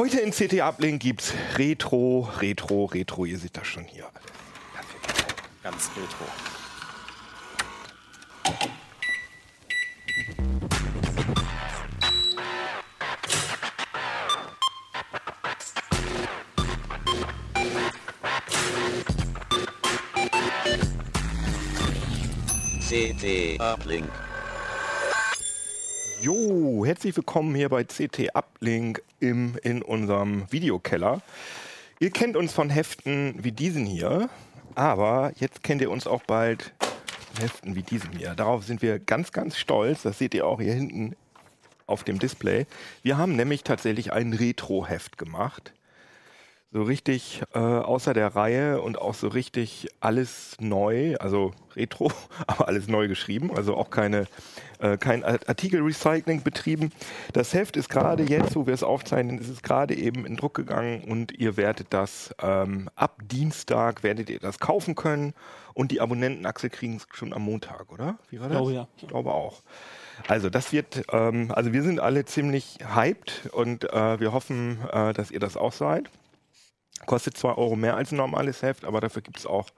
Heute in CT Uplink gibt's Retro, Retro, Retro. Ihr seht das schon hier. Ganz retro. CT Uplink. Jo, herzlich willkommen hier bei CT Uplink im, in unserem Videokeller. Ihr kennt uns von Heften wie diesen hier, aber jetzt kennt ihr uns auch bald von Heften wie diesen hier. Darauf sind wir ganz, ganz stolz. Das seht ihr auch hier hinten auf dem Display. Wir haben nämlich tatsächlich ein Retro-Heft gemacht. So richtig äh, außer der Reihe und auch so richtig alles neu, also Retro, aber alles neu geschrieben, also auch keine, äh, kein Artikelrecycling betrieben. Das Heft ist gerade jetzt, wo wir es aufzeichnen, ist es gerade eben in Druck gegangen und ihr werdet das ähm, ab Dienstag werdet ihr das kaufen können und die Abonnentenachse kriegen es schon am Montag, oder? Wie war das? Oh ja. Ich glaube auch. Also das wird, ähm, also wir sind alle ziemlich hyped und äh, wir hoffen, äh, dass ihr das auch seid. Kostet zwar Euro mehr als ein normales Heft, aber dafür gibt es auch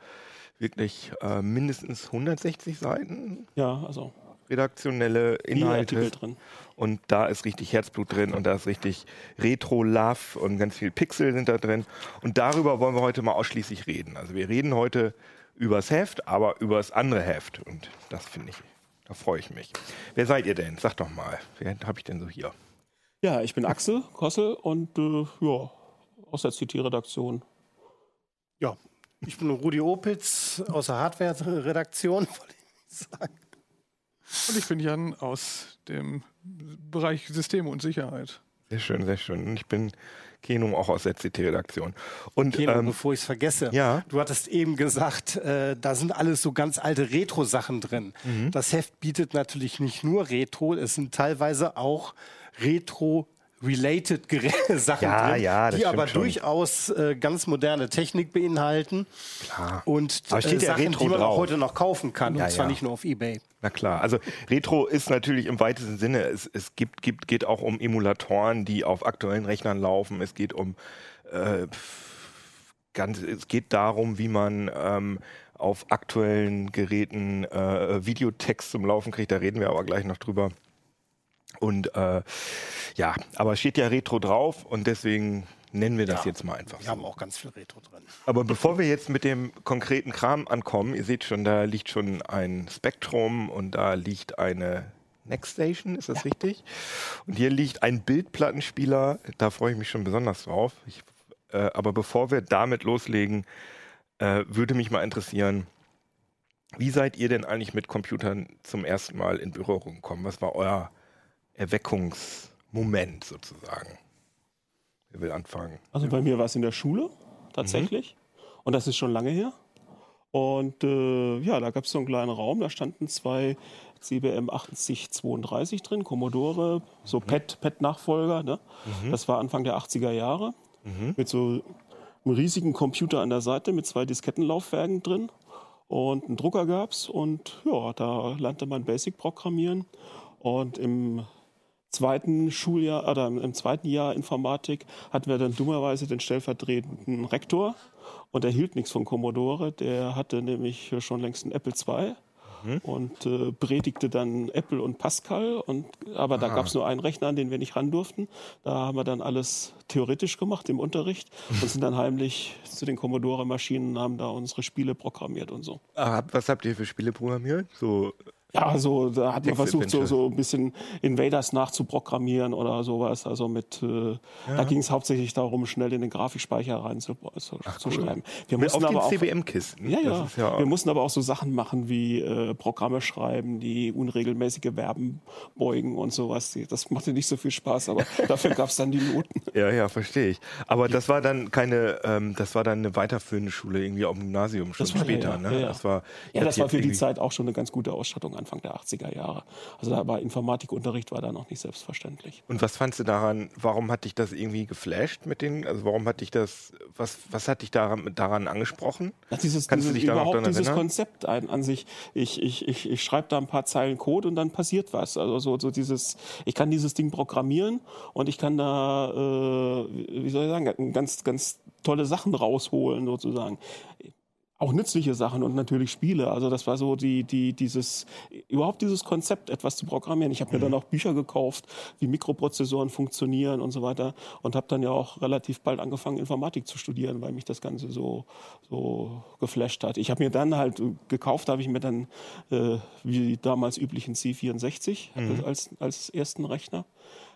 wirklich äh, mindestens 160 Seiten Ja, also redaktionelle Inhalte. Drin. Und da ist richtig Herzblut drin und da ist richtig Retro-Love und ganz viel Pixel sind da drin. Und darüber wollen wir heute mal ausschließlich reden. Also wir reden heute übers Heft, aber übers andere Heft. Und das finde ich, da freue ich mich. Wer seid ihr denn? Sagt doch mal. Wer habe ich denn so hier? Ja, ich bin Axel Kossel und äh, ja, aus der CT-Redaktion. Ja, ich bin Rudi Opitz aus der Hardware-Redaktion, wollte ich sagen. Und ich bin Jan aus dem Bereich Systeme und Sicherheit. Sehr schön, sehr schön. Und ich bin Kenum auch aus der CT-Redaktion. Und Keno, ähm, bevor ich es vergesse, ja. du hattest eben gesagt, äh, da sind alles so ganz alte Retro-Sachen drin. Mhm. Das Heft bietet natürlich nicht nur Retro, es sind teilweise auch Retro- related Sachen Ja, drin, ja, die aber schon. durchaus äh, ganz moderne Technik beinhalten Klar. und Aber äh, steht ja Sachen, Retro die man drauf. auch heute noch kaufen kann Ja, und zwar nicht nur auf eBay. Na klar, also Retro ist natürlich im weitesten Sinne, es, es gibt, gibt, geht auch um Emulatoren, die auf aktuellen Rechnern laufen. Es geht um äh, ganz, es geht darum, wie man ähm, auf aktuellen Geräten äh, Videotext zum Laufen kriegt. Da reden wir aber gleich noch drüber. Und äh, ja, aber es steht ja Retro drauf und deswegen nennen wir das Ja. jetzt mal einfach Wir so. haben auch ganz viel Retro drin. Aber bevor wir jetzt mit dem konkreten Kram ankommen, ihr seht schon, da liegt schon ein Spektrum und da liegt eine Nextstation, ist das richtig? Und hier liegt ein Bildplattenspieler, da freue ich mich schon besonders drauf. Ich, äh, aber bevor wir damit loslegen, äh, würde mich mal interessieren, wie seid ihr denn eigentlich mit Computern zum ersten Mal in Berührung gekommen? Was war euer Erweckungsmoment sozusagen? Wer will anfangen? Also bei mir war es in der Schule tatsächlich. Und das ist schon lange her. Und äh, ja, da gab es so einen kleinen Raum, da standen zwei CBM 8032 drin, Commodore, so PET, PET-Nachfolger. Ne? Das war Anfang der 80er Jahre. Mit so einem riesigen Computer an der Seite mit zwei Diskettenlaufwerken drin. Und einen Drucker gab es. Und ja, da lernte man Basic programmieren. Und im zweiten Schuljahr oder im- zweiten Jahr Informatik hatten wir dann dummerweise den stellvertretenden Rektor und er hielt nichts von Commodore. Der hatte nämlich schon längst einen Apple II und äh, predigte dann Apple und Pascal. Und, aber da gab es nur einen Rechner, an den wir nicht ran durften. Da haben wir dann alles theoretisch gemacht im Unterricht und sind dann heimlich zu den Commodore-Maschinen, haben da unsere Spiele programmiert und so. Ah, was habt ihr für Spiele programmiert? So Ja, also da hat man versucht, so, so ein bisschen Invaders nachzuprogrammieren oder sowas. Also mit, äh, da ging es hauptsächlich darum, schnell in den Grafikspeicher rein zu, zu, zu schreiben. Wir auf mussten den aber auch, CBM-Kisten. ja, ja. ja Wir mussten aber auch so Sachen machen wie äh, Programme schreiben, die unregelmäßige Verben beugen und sowas. Das machte nicht so viel Spaß, aber dafür gab es dann die Noten. ja, ja, verstehe ich. Aber das war dann keine, ähm, das war dann eine weiterführende Schule irgendwie auf dem Gymnasium schon später, ja, ne? ja, ja. Das war, Ja, das war für die Zeit auch schon eine ganz gute Ausstattung Anfang der 80er Jahre. Also da war Informatikunterricht war da noch nicht selbstverständlich. Und was fandst du daran, warum hat dich das irgendwie geflasht mit den, also warum hat dich das, was, was hat dich daran, daran angesprochen? Ja, dieses, Kannst du dieses, dich da noch überhaupt dran dieses erinnern? Konzept ein, an sich. Ich, ich, ich, ich schreibe da ein paar Zeilen Code und dann passiert was. Also so, so dieses, ich kann dieses Ding programmieren und ich kann da, äh, wie soll ich sagen, ganz, ganz tolle Sachen rausholen sozusagen. Auch nützliche Sachen und natürlich Spiele. Also das war so die, die, dieses, überhaupt dieses Konzept, etwas zu programmieren. Ich habe mir dann auch Bücher gekauft, wie Mikroprozessoren funktionieren und so weiter und habe dann ja auch relativ bald angefangen, Informatik zu studieren, weil mich das Ganze so, so geflasht hat. Ich habe mir dann halt äh, gekauft, habe ich mir dann äh, wie damals üblichen C64 Mhm. als, als ersten Rechner.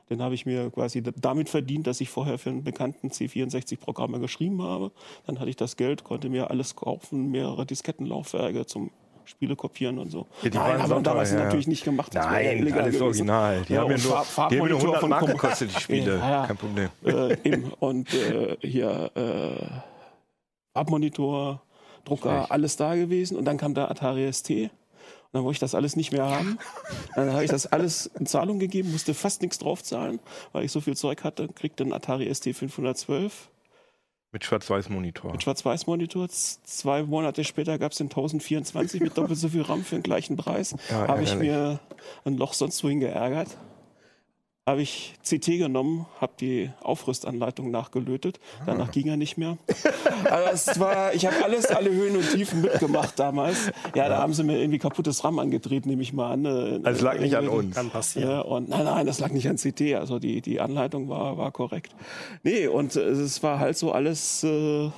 Den habe ich mir quasi damit verdient, dass ich vorher für einen bekannten C64-Programmer geschrieben habe. Dann hatte ich das Geld, konnte mir alles kaufen, mehrere Diskettenlaufwerke zum Spiele kopieren und so. Ja, die Nein, so damals ja. natürlich nicht gemacht. ja Nein, illegal alles original. Die haben ja nur, Farb- die haben ja nur Farbmonitor 100 von Mark gekostet, die Spiele. Ja, ja. Kein Problem. Äh. Und äh, hier äh, Farbmonitor, Drucker, Schlecht. alles da gewesen. Und dann kam der Atari ST. Und dann wollte ich das alles nicht mehr haben. Dann habe ich das alles in Zahlung gegeben, musste fast nichts draufzahlen, weil ich so viel Zeug hatte. Kriegte einen Atari ST 512 Mit Schwarz-Weiß-Monitor. mit Schwarz-Weiß-Monitor. Zwei Monate später gab es den 1024 mit doppelt so viel RAM für den gleichen Preis. Ja, habe ich mir ein Loch sonst wohin geärgert. Habe ich CT genommen, habe die Aufrüstanleitung nachgelötet. Danach ging er nicht mehr. Also es war, ich habe alles, alle Höhen und Tiefen mitgemacht damals. Ja, da haben sie mir irgendwie kaputtes RAM angedreht, nehme ich mal an. Äh, Also es lag nicht an uns. Kann passieren. ja, und nein, nein, das lag nicht an CT. Also die, die Anleitung war, war korrekt. Nee, und äh, es war halt so alles äh,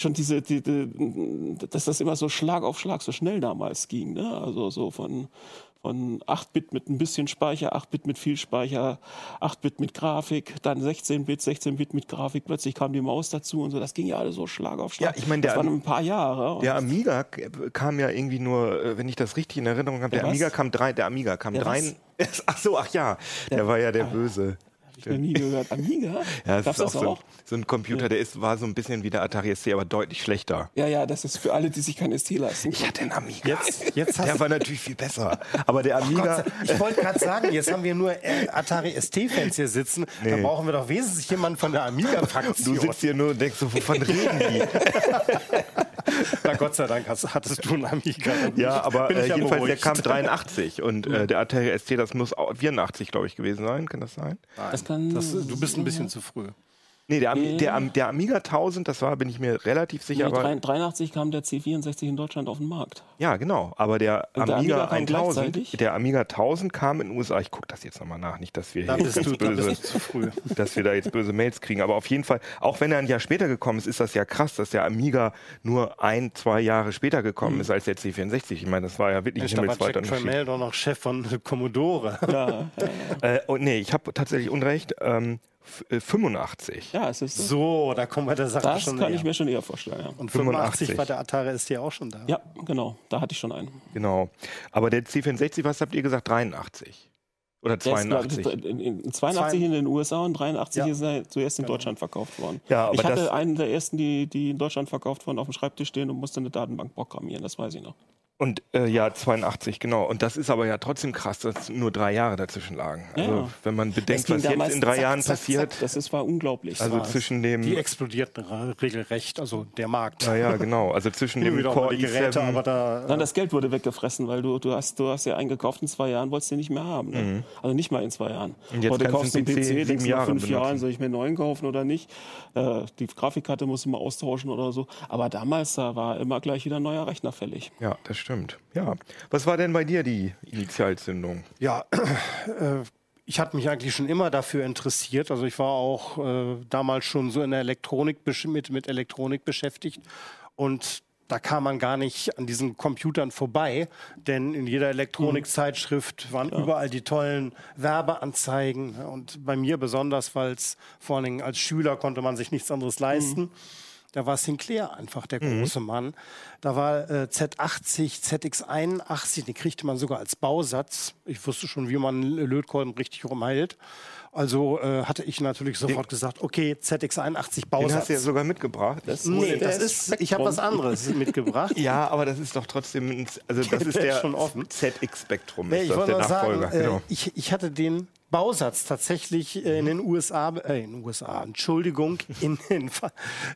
schon diese, die, die, dass das immer so Schlag auf Schlag so schnell damals ging. Ne? Also so von, von 8-Bit mit ein bisschen Speicher, 8-Bit mit viel Speicher, 8-Bit mit Grafik, dann 16-Bit, 16-Bit mit Grafik, plötzlich kam die Maus dazu und so. Das ging ja alles so Schlag auf Schlag. Ja, ich meine, das der- waren ein paar Jahre. Und Der Amiga kam ja irgendwie nur, äh, wenn ich das richtig in Erinnerung habe, der, Der? Amiga kam drei, der Amiga kam Der drei. Ach so, ach ja, der war ja der Böse. Hab ich noch nie gehört. Amiga? Ja, das ist auch das so ein, auch? so ein Computer, der ist, war so ein bisschen wie der Atari ST, aber deutlich schlechter. Ja, ja, das ist für alle, die sich kein ST leisten Ich hatte einen Amiga. Jetzt, jetzt Der war natürlich viel besser. Aber der Amiga, Gott, ich wollte gerade sagen, jetzt haben wir nur äh, Atari ST-Fans hier sitzen. Da brauchen wir doch wesentlich jemanden von der du Amiga-Fraktion. sitzt hier nur und denkst so, wovon reden die? Na Gott sei Dank hast, hattest du einen Amiga. Ja, aber äh, ja jedenfalls, der beruhigt. kam 83 und äh, der Atari ST, das muss auch 84, glaube ich, gewesen sein. Kann das sein? Das kann, Das, du bist ein bisschen zu früh. Nee, der, Am Nee. der, Am der Amiga 1000, das war, bin ich mir relativ sicher. Nee, aber, 83 kam der C64 in Deutschland auf den Markt. ja, genau. Aber der Amiga, Amiga kam 1000, gleichzeitig? der Amiga 1000 kam in den USA. Ich gucke das jetzt nochmal nach, nicht, dass wir Da hier jetzt du, böse, zu früh. dass wir da jetzt böse Mails kriegen. Aber auf jeden Fall, auch wenn er ein Jahr später gekommen ist, ist das ja krass, dass der Amiga nur ein, zwei Jahre später gekommen ist als der C64. Ich meine, das war ja wirklich ein war himmelsweiter Jack Unterschied. Tramiel doch noch Chef von Commodore. Ja, ja, Äh, und nee, ich habe tatsächlich Unrecht. Ähm, äh, 85. ja es ist So, da kommen wir der Sache Das schon kann näher. ich mir schon eher vorstellen. Ja. Und 85 85 war der Atari ST auch schon da. ja, genau. Da hatte ich schon einen. Genau. Aber der C64, was habt ihr gesagt? 83? Oder Der ist, glaub ich, 82? in, in 82 in den USA und 83 Ja. ist er zuerst in Deutschland verkauft worden. Ja, aber ich hatte das- einen der ersten, die, die in Deutschland verkauft wurden, auf dem Schreibtisch stehen und musste eine Datenbank programmieren. Das weiß ich noch. Und äh, ja, 82, genau. Und das ist aber ja trotzdem krass, dass nur drei Jahre dazwischen lagen. Also, Ja. wenn man bedenkt, was jetzt in drei zack, Jahren zack, passiert, Zack. Das ist, war unglaublich. also war zwischen dem. Die explodierten regelrecht, also der Markt. Ja, ja, genau. Also zwischen dem Core die Geräte, aber i7. da Nein, das Geld wurde weggefressen, weil du, du, hast, du hast ja eingekauft in zwei Jahren, wolltest du nicht mehr haben. Ne? Also nicht mal in zwei Jahren. Mhm. Und jetzt Heute kaufst du einen PC PC, denkst nach Jahre fünf benutzen. Jahren, soll ich mir einen neuen kaufen oder nicht? Äh, die Grafikkarte musst du mal austauschen oder so. Aber damals, da war immer gleich wieder ein neuer Rechner fällig. Ja, das stimmt. Ja. Was war denn bei dir die Initialzündung? Ja, äh, ich hatte mich eigentlich schon immer dafür interessiert. Also ich war auch äh, damals schon so in der Elektronik mit, mit Elektronik beschäftigt und da kam man gar nicht an diesen Computern vorbei, denn in jeder Elektronikzeitschrift waren überall die tollen Werbeanzeigen und bei mir besonders, weil es vor allen Dingen als Schüler konnte man sich nichts anderes leisten. Da war Sinclair einfach der Mhm. große Mann. Da war äh, Z80, ZX81, die kriegte man sogar als Bausatz. Ich wusste schon, wie man Lötkolben richtig rumhält. Also äh, hatte ich natürlich sofort gesagt, okay, ZX81 Den hast Bausatz. du ja sogar mitgebracht. nee, das ist, ich habe was anderes mitgebracht. Ja, aber das ist doch trotzdem, also das ist Der ist der schon offen. ZX-Spektrum, Nee, ist ich das wollte der sagen, Nachfolger. äh, genau. ich, ich hatte den Bausatz tatsächlich äh, in den USA, äh, in den USA, Entschuldigung, in, in,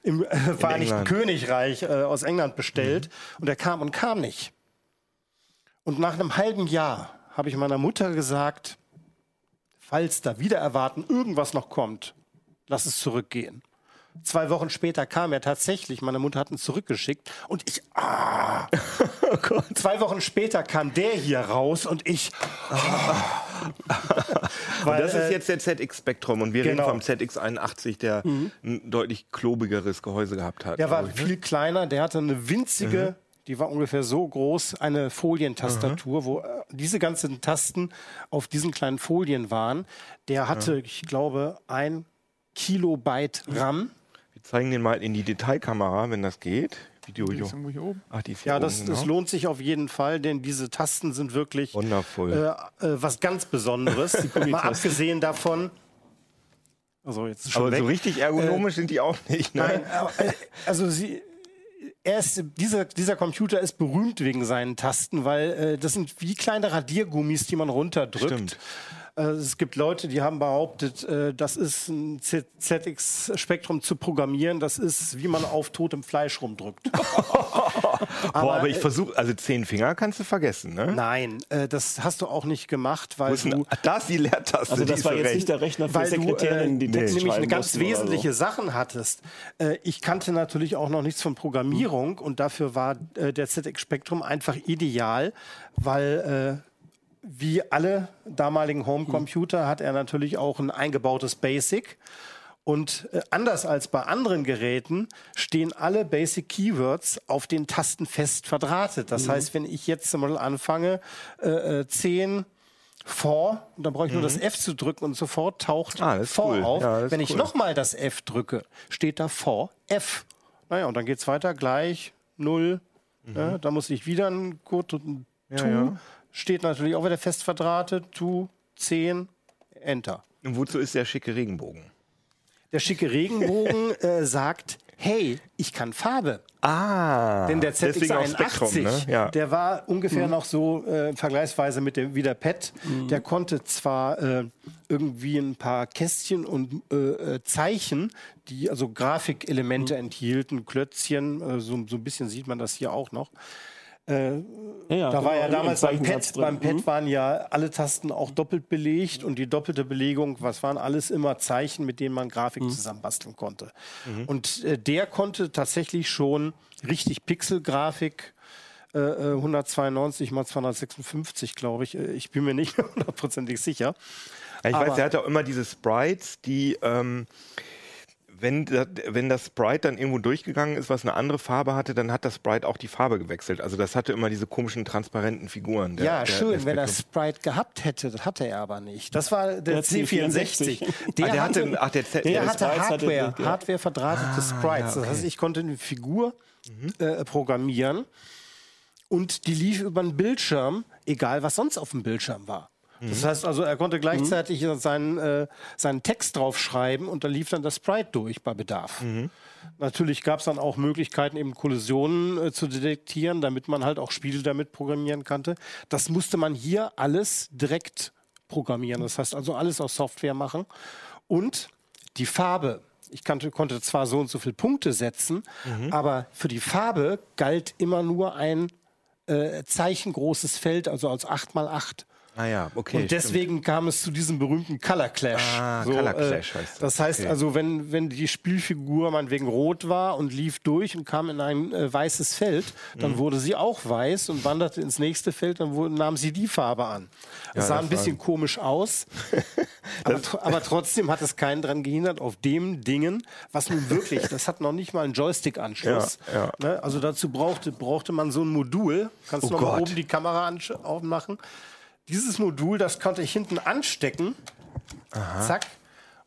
im äh, Vereinigten England. Königreich äh, aus England bestellt und er kam und kam nicht. Und nach einem halben Jahr habe ich meiner Mutter gesagt, falls da wieder erwarten irgendwas noch kommt, lass es zurückgehen. Zwei Wochen später kam er tatsächlich. Meine Mutter hat ihn zurückgeschickt und ich. Ah. Zwei Wochen später kam der hier raus und ich. Und Weil, das ist jetzt der ZX-Spektrum und wir genau. reden vom ZX81, der ein deutlich klobigeres Gehäuse gehabt hat. Der war ich, ne? viel kleiner, der hatte eine winzige, die war ungefähr so groß, eine Folientastatur, wo äh, diese ganzen Tasten auf diesen kleinen Folien waren. Der hatte, ich glaube, ein Kilobyte RAM. Wir zeigen den mal in die Detailkamera, wenn das geht. Video, Die jo. ist irgendwo hier oben. Ach, die ist hier Ja, das, oben, das genau. lohnt sich auf jeden Fall, denn diese Tasten sind wirklich Wundervoll. äh, äh, was ganz Besonderes. Mal abgesehen davon. Also jetzt schon aber weg. so richtig ergonomisch sind die auch nicht. Ne? Nein, aber, äh, also sie, er ist, dieser, dieser Computer ist berühmt wegen seinen Tasten, weil äh, das sind wie kleine Radiergummis, die man runterdrückt. Stimmt. Äh, es gibt Leute, die haben behauptet, äh, das ist ein ZX-Spektrum zu programmieren, das ist, wie man auf totem Fleisch rumdrückt. Boah, aber ich äh, versuche, also zehn Finger kannst du vergessen, ne? Nein, äh, das hast du auch nicht gemacht, weil du Ach, da ist die Leertaste. Also das war jetzt rechts. nicht der Rechner für weil du äh, die Text nämlich eine ganz oder so. wesentliche Sachen hattest. Ich kannte natürlich auch noch nichts von Programmierung und dafür war der ZX Spectrum einfach ideal, weil wie alle damaligen Homecomputer hat er natürlich auch ein eingebautes Basic. Und äh, anders als bei anderen Geräten stehen alle Basic Keywords auf den Tasten fest verdrahtet. Das heißt, wenn ich jetzt mal anfange, äh, äh, 10 vor, und dann brauche ich nur das F zu drücken und sofort taucht Ah, vor cool. auf. Ja, wenn ich cool. nochmal das F drücke, steht da vor F. Naja, und dann geht es weiter, gleich 0. Ja, da muss ich wieder ein Code drücken. To, ja. Steht natürlich auch wieder fest verdrahtet. To, 10, Enter. Und wozu ist der schicke Regenbogen? Der schicke Regenbogen äh, sagt, hey, ich kann Farbe. Ah, Denn der deswegen auch ZX81, Spektrum, ne? ja. Mhm. der war ungefähr noch so äh, vergleichsweise mit dem wie der Pet. Der konnte zwar äh, irgendwie ein paar Kästchen und äh, äh, Zeichen, die also Grafikelemente Mhm. enthielten, Klötzchen, äh, so, so ein bisschen sieht man das hier auch noch. Ja, ja, Da war ja genau, damals im beim Pad, drin. beim Pad Mhm. waren ja alle Tasten auch doppelt belegt und die doppelte Belegung, was waren alles immer Zeichen, mit denen man Grafik Mhm. zusammenbasteln konnte. Und äh, der konnte tatsächlich schon richtig Pixelgrafik. Äh, äh, 192 mal 256, glaube ich. Äh, Ich bin mir nicht hundertprozentig sicher. Ja, ich Aber- weiß, er hatte auch immer diese Sprites, die, ähm, wenn, wenn das Sprite dann irgendwo durchgegangen ist, was eine andere Farbe hatte, dann hat das Sprite auch die Farbe gewechselt. Also das hatte immer diese komischen transparenten Figuren. der- ja, der- schön, der wenn er. Sprite gehabt hätte. Das hatte er aber nicht. Das war der, Der C64. C64. Ah, der hatte, ach, der, Z- Der, der hatte Hardware, ja. Hardware verdrahtete Sprites. Das heißt, ich konnte eine Figur äh, programmieren und die lief über einen Bildschirm, egal was sonst auf dem Bildschirm war. Das heißt also, er konnte gleichzeitig seinen, äh, seinen Text draufschreiben und da lief dann das Sprite durch bei Bedarf. Natürlich gab es dann auch Möglichkeiten, eben Kollisionen äh, zu detektieren, damit man halt auch Spiele damit programmieren konnte. Das musste man hier alles direkt programmieren. Das heißt also alles aus Software machen. Und die Farbe. Ich kannte, konnte zwar so und so viele Punkte setzen, aber für die Farbe galt immer nur ein äh, zeichengroßes Feld, also als 8 mal 8 Ah ja, okay. und deswegen kam es zu diesem berühmten Color Clash. Ah, Color Clash heißt das. das. heißt Okay. also, wenn, wenn die Spielfigur meinetwegen rot war und lief durch und kam in ein äh, weißes Feld, Mhm. dann wurde sie auch weiß und wanderte ins nächste Feld, dann wurde, nahm sie die Farbe an. Das Ja, sah ein bisschen war- komisch aus, aber, aber trotzdem hat es keinen daran gehindert, auf dem Dingen, was nun wirklich, das hat noch nicht mal einen Joystick-Anschluss. Ja, ja. Ne? Also dazu brauchte, brauchte man so ein Modul. Kannst Oh du noch mal Gott. oben die Kamera aufmachen? Dieses Modul, das konnte ich hinten anstecken. Zack.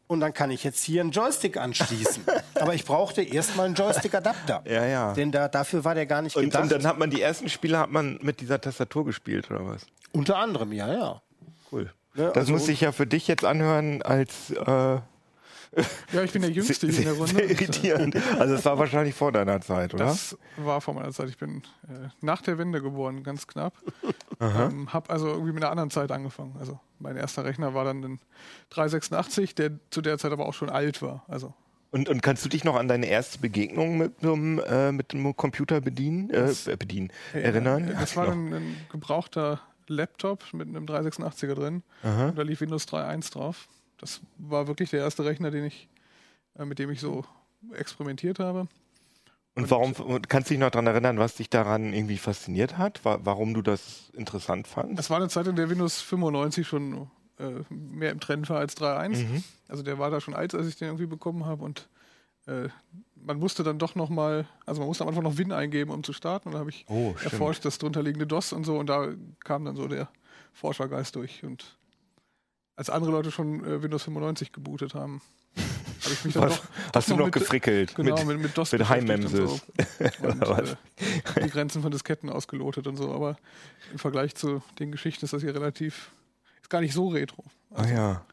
und dann kann ich jetzt hier einen Joystick anschließen. Aber ich brauchte erstmal einen Joystick-Adapter. Ja, ja. Denn da, dafür war der gar nicht Und, gedacht. und dann hat man die ersten Spiele hat man mit dieser Tastatur gespielt, oder was? Unter anderem, ja, ja. Cool. Ja, das also- muss sich ja für dich jetzt anhören als äh, Ja, ich bin der Jüngste hier in der Runde. sehr irritierend. Also es war wahrscheinlich vor deiner Zeit, oder? Das war vor meiner Zeit. Ich bin äh, nach der Wende geboren, ganz knapp. Ähm, hab also irgendwie mit einer anderen Zeit angefangen. Also mein erster Rechner war dann ein 386, der zu der Zeit aber auch schon alt war. Also Und, und kannst du dich noch an deine erste Begegnung mit einem, äh, mit einem Computer bedienen, äh, äh, bedienen erinnern? Äh, Das war ein, ein gebrauchter Laptop mit einem 386er drin. Und da lief Windows 3.1 drauf. Das war wirklich der erste Rechner, den ich, äh, mit dem ich so experimentiert habe. Und warum kannst du dich noch daran erinnern, was dich daran irgendwie fasziniert hat? Wa warum du das interessant fandst? Das war eine Zeit, in der Windows 95 schon äh, mehr im Trend war als 3.1. Mhm. Also der war da schon alt, als ich den irgendwie bekommen habe und äh, man musste dann doch noch mal, also man musste am Anfang noch Win eingeben, um zu starten. Und da habe ich Oh, erforscht das drunterliegende DOS und so und da kam dann so der Forschergeist durch. Und als andere Leute schon äh, Windows 95 gebootet haben, habe ich mich dann Was, doch, hast du noch mit- gefrickelt? Genau, mit, mit, mit DOS mit und, so. und was? äh, die Grenzen von Disketten ausgelotet und so. Aber im Vergleich zu den Geschichten ist das hier relativ, ist gar nicht so retro. ah ja.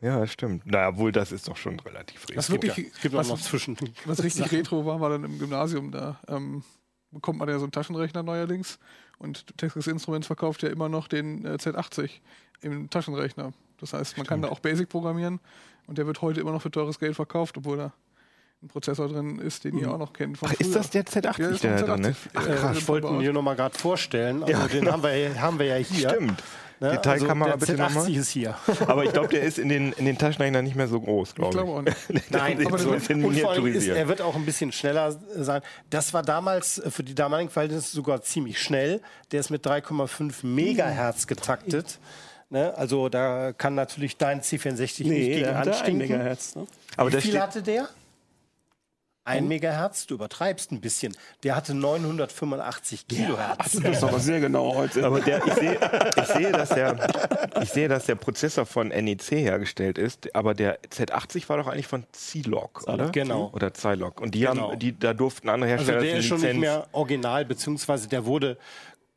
Ja, das stimmt. Naja, wohl, das ist doch schon relativ Was richtig. wirklich, Es gibt auch was, noch zwischen. was richtig retro war, war dann im Gymnasium. Da ähm, bekommt man ja so einen Taschenrechner neuerdings. Und Texas Instruments verkauft ja immer noch den äh, Z80 im Taschenrechner. Das heißt, man kann da auch Basic programmieren und der wird heute immer noch für teures Geld verkauft, obwohl da ein Prozessor drin ist, den ihr auch noch kennt. Von Ach, ist das der Z80, Ja, ist der ein da drin Z80. ist? Ach, Äh, krass. ich wollte ihn hier nochmal gerade vorstellen. Also Ja, den haben wir, haben wir ja hier. Stimmt. Ne? Detailkamera also bitte der nochmal. Z80 ist hier. Aber ich glaube, der ist in den, in den Taschenrechnern nicht mehr so groß, Ich glaube glaube ich. auch nicht. Nein, Der aber so ein bisschen und vor allem ist, er wird auch ein bisschen schneller sein. Das war damals äh, für die damaligen Verhältnisse sogar ziemlich schnell. Der ist mit 3,5 Megahertz getaktet. Ne? Also da kann natürlich dein C64 nicht gegen der anstinken. Megahertz. Ne? Aber Wie viel hatte der? Ein Megahertz, du übertreibst ein bisschen. Der hatte 985 Kilohertz. Das ist aber sehr genau heute. aber der, ich, sehe, ich, sehe, dass der, ich sehe, dass der Prozessor von NEC hergestellt ist, aber der Z80 war doch eigentlich von C-Log, oder? Genau. Oder Zilog. Und die Genau. haben, die, da durften andere Also Hersteller der die ist schon nicht Lizenz- mehr original, beziehungsweise der wurde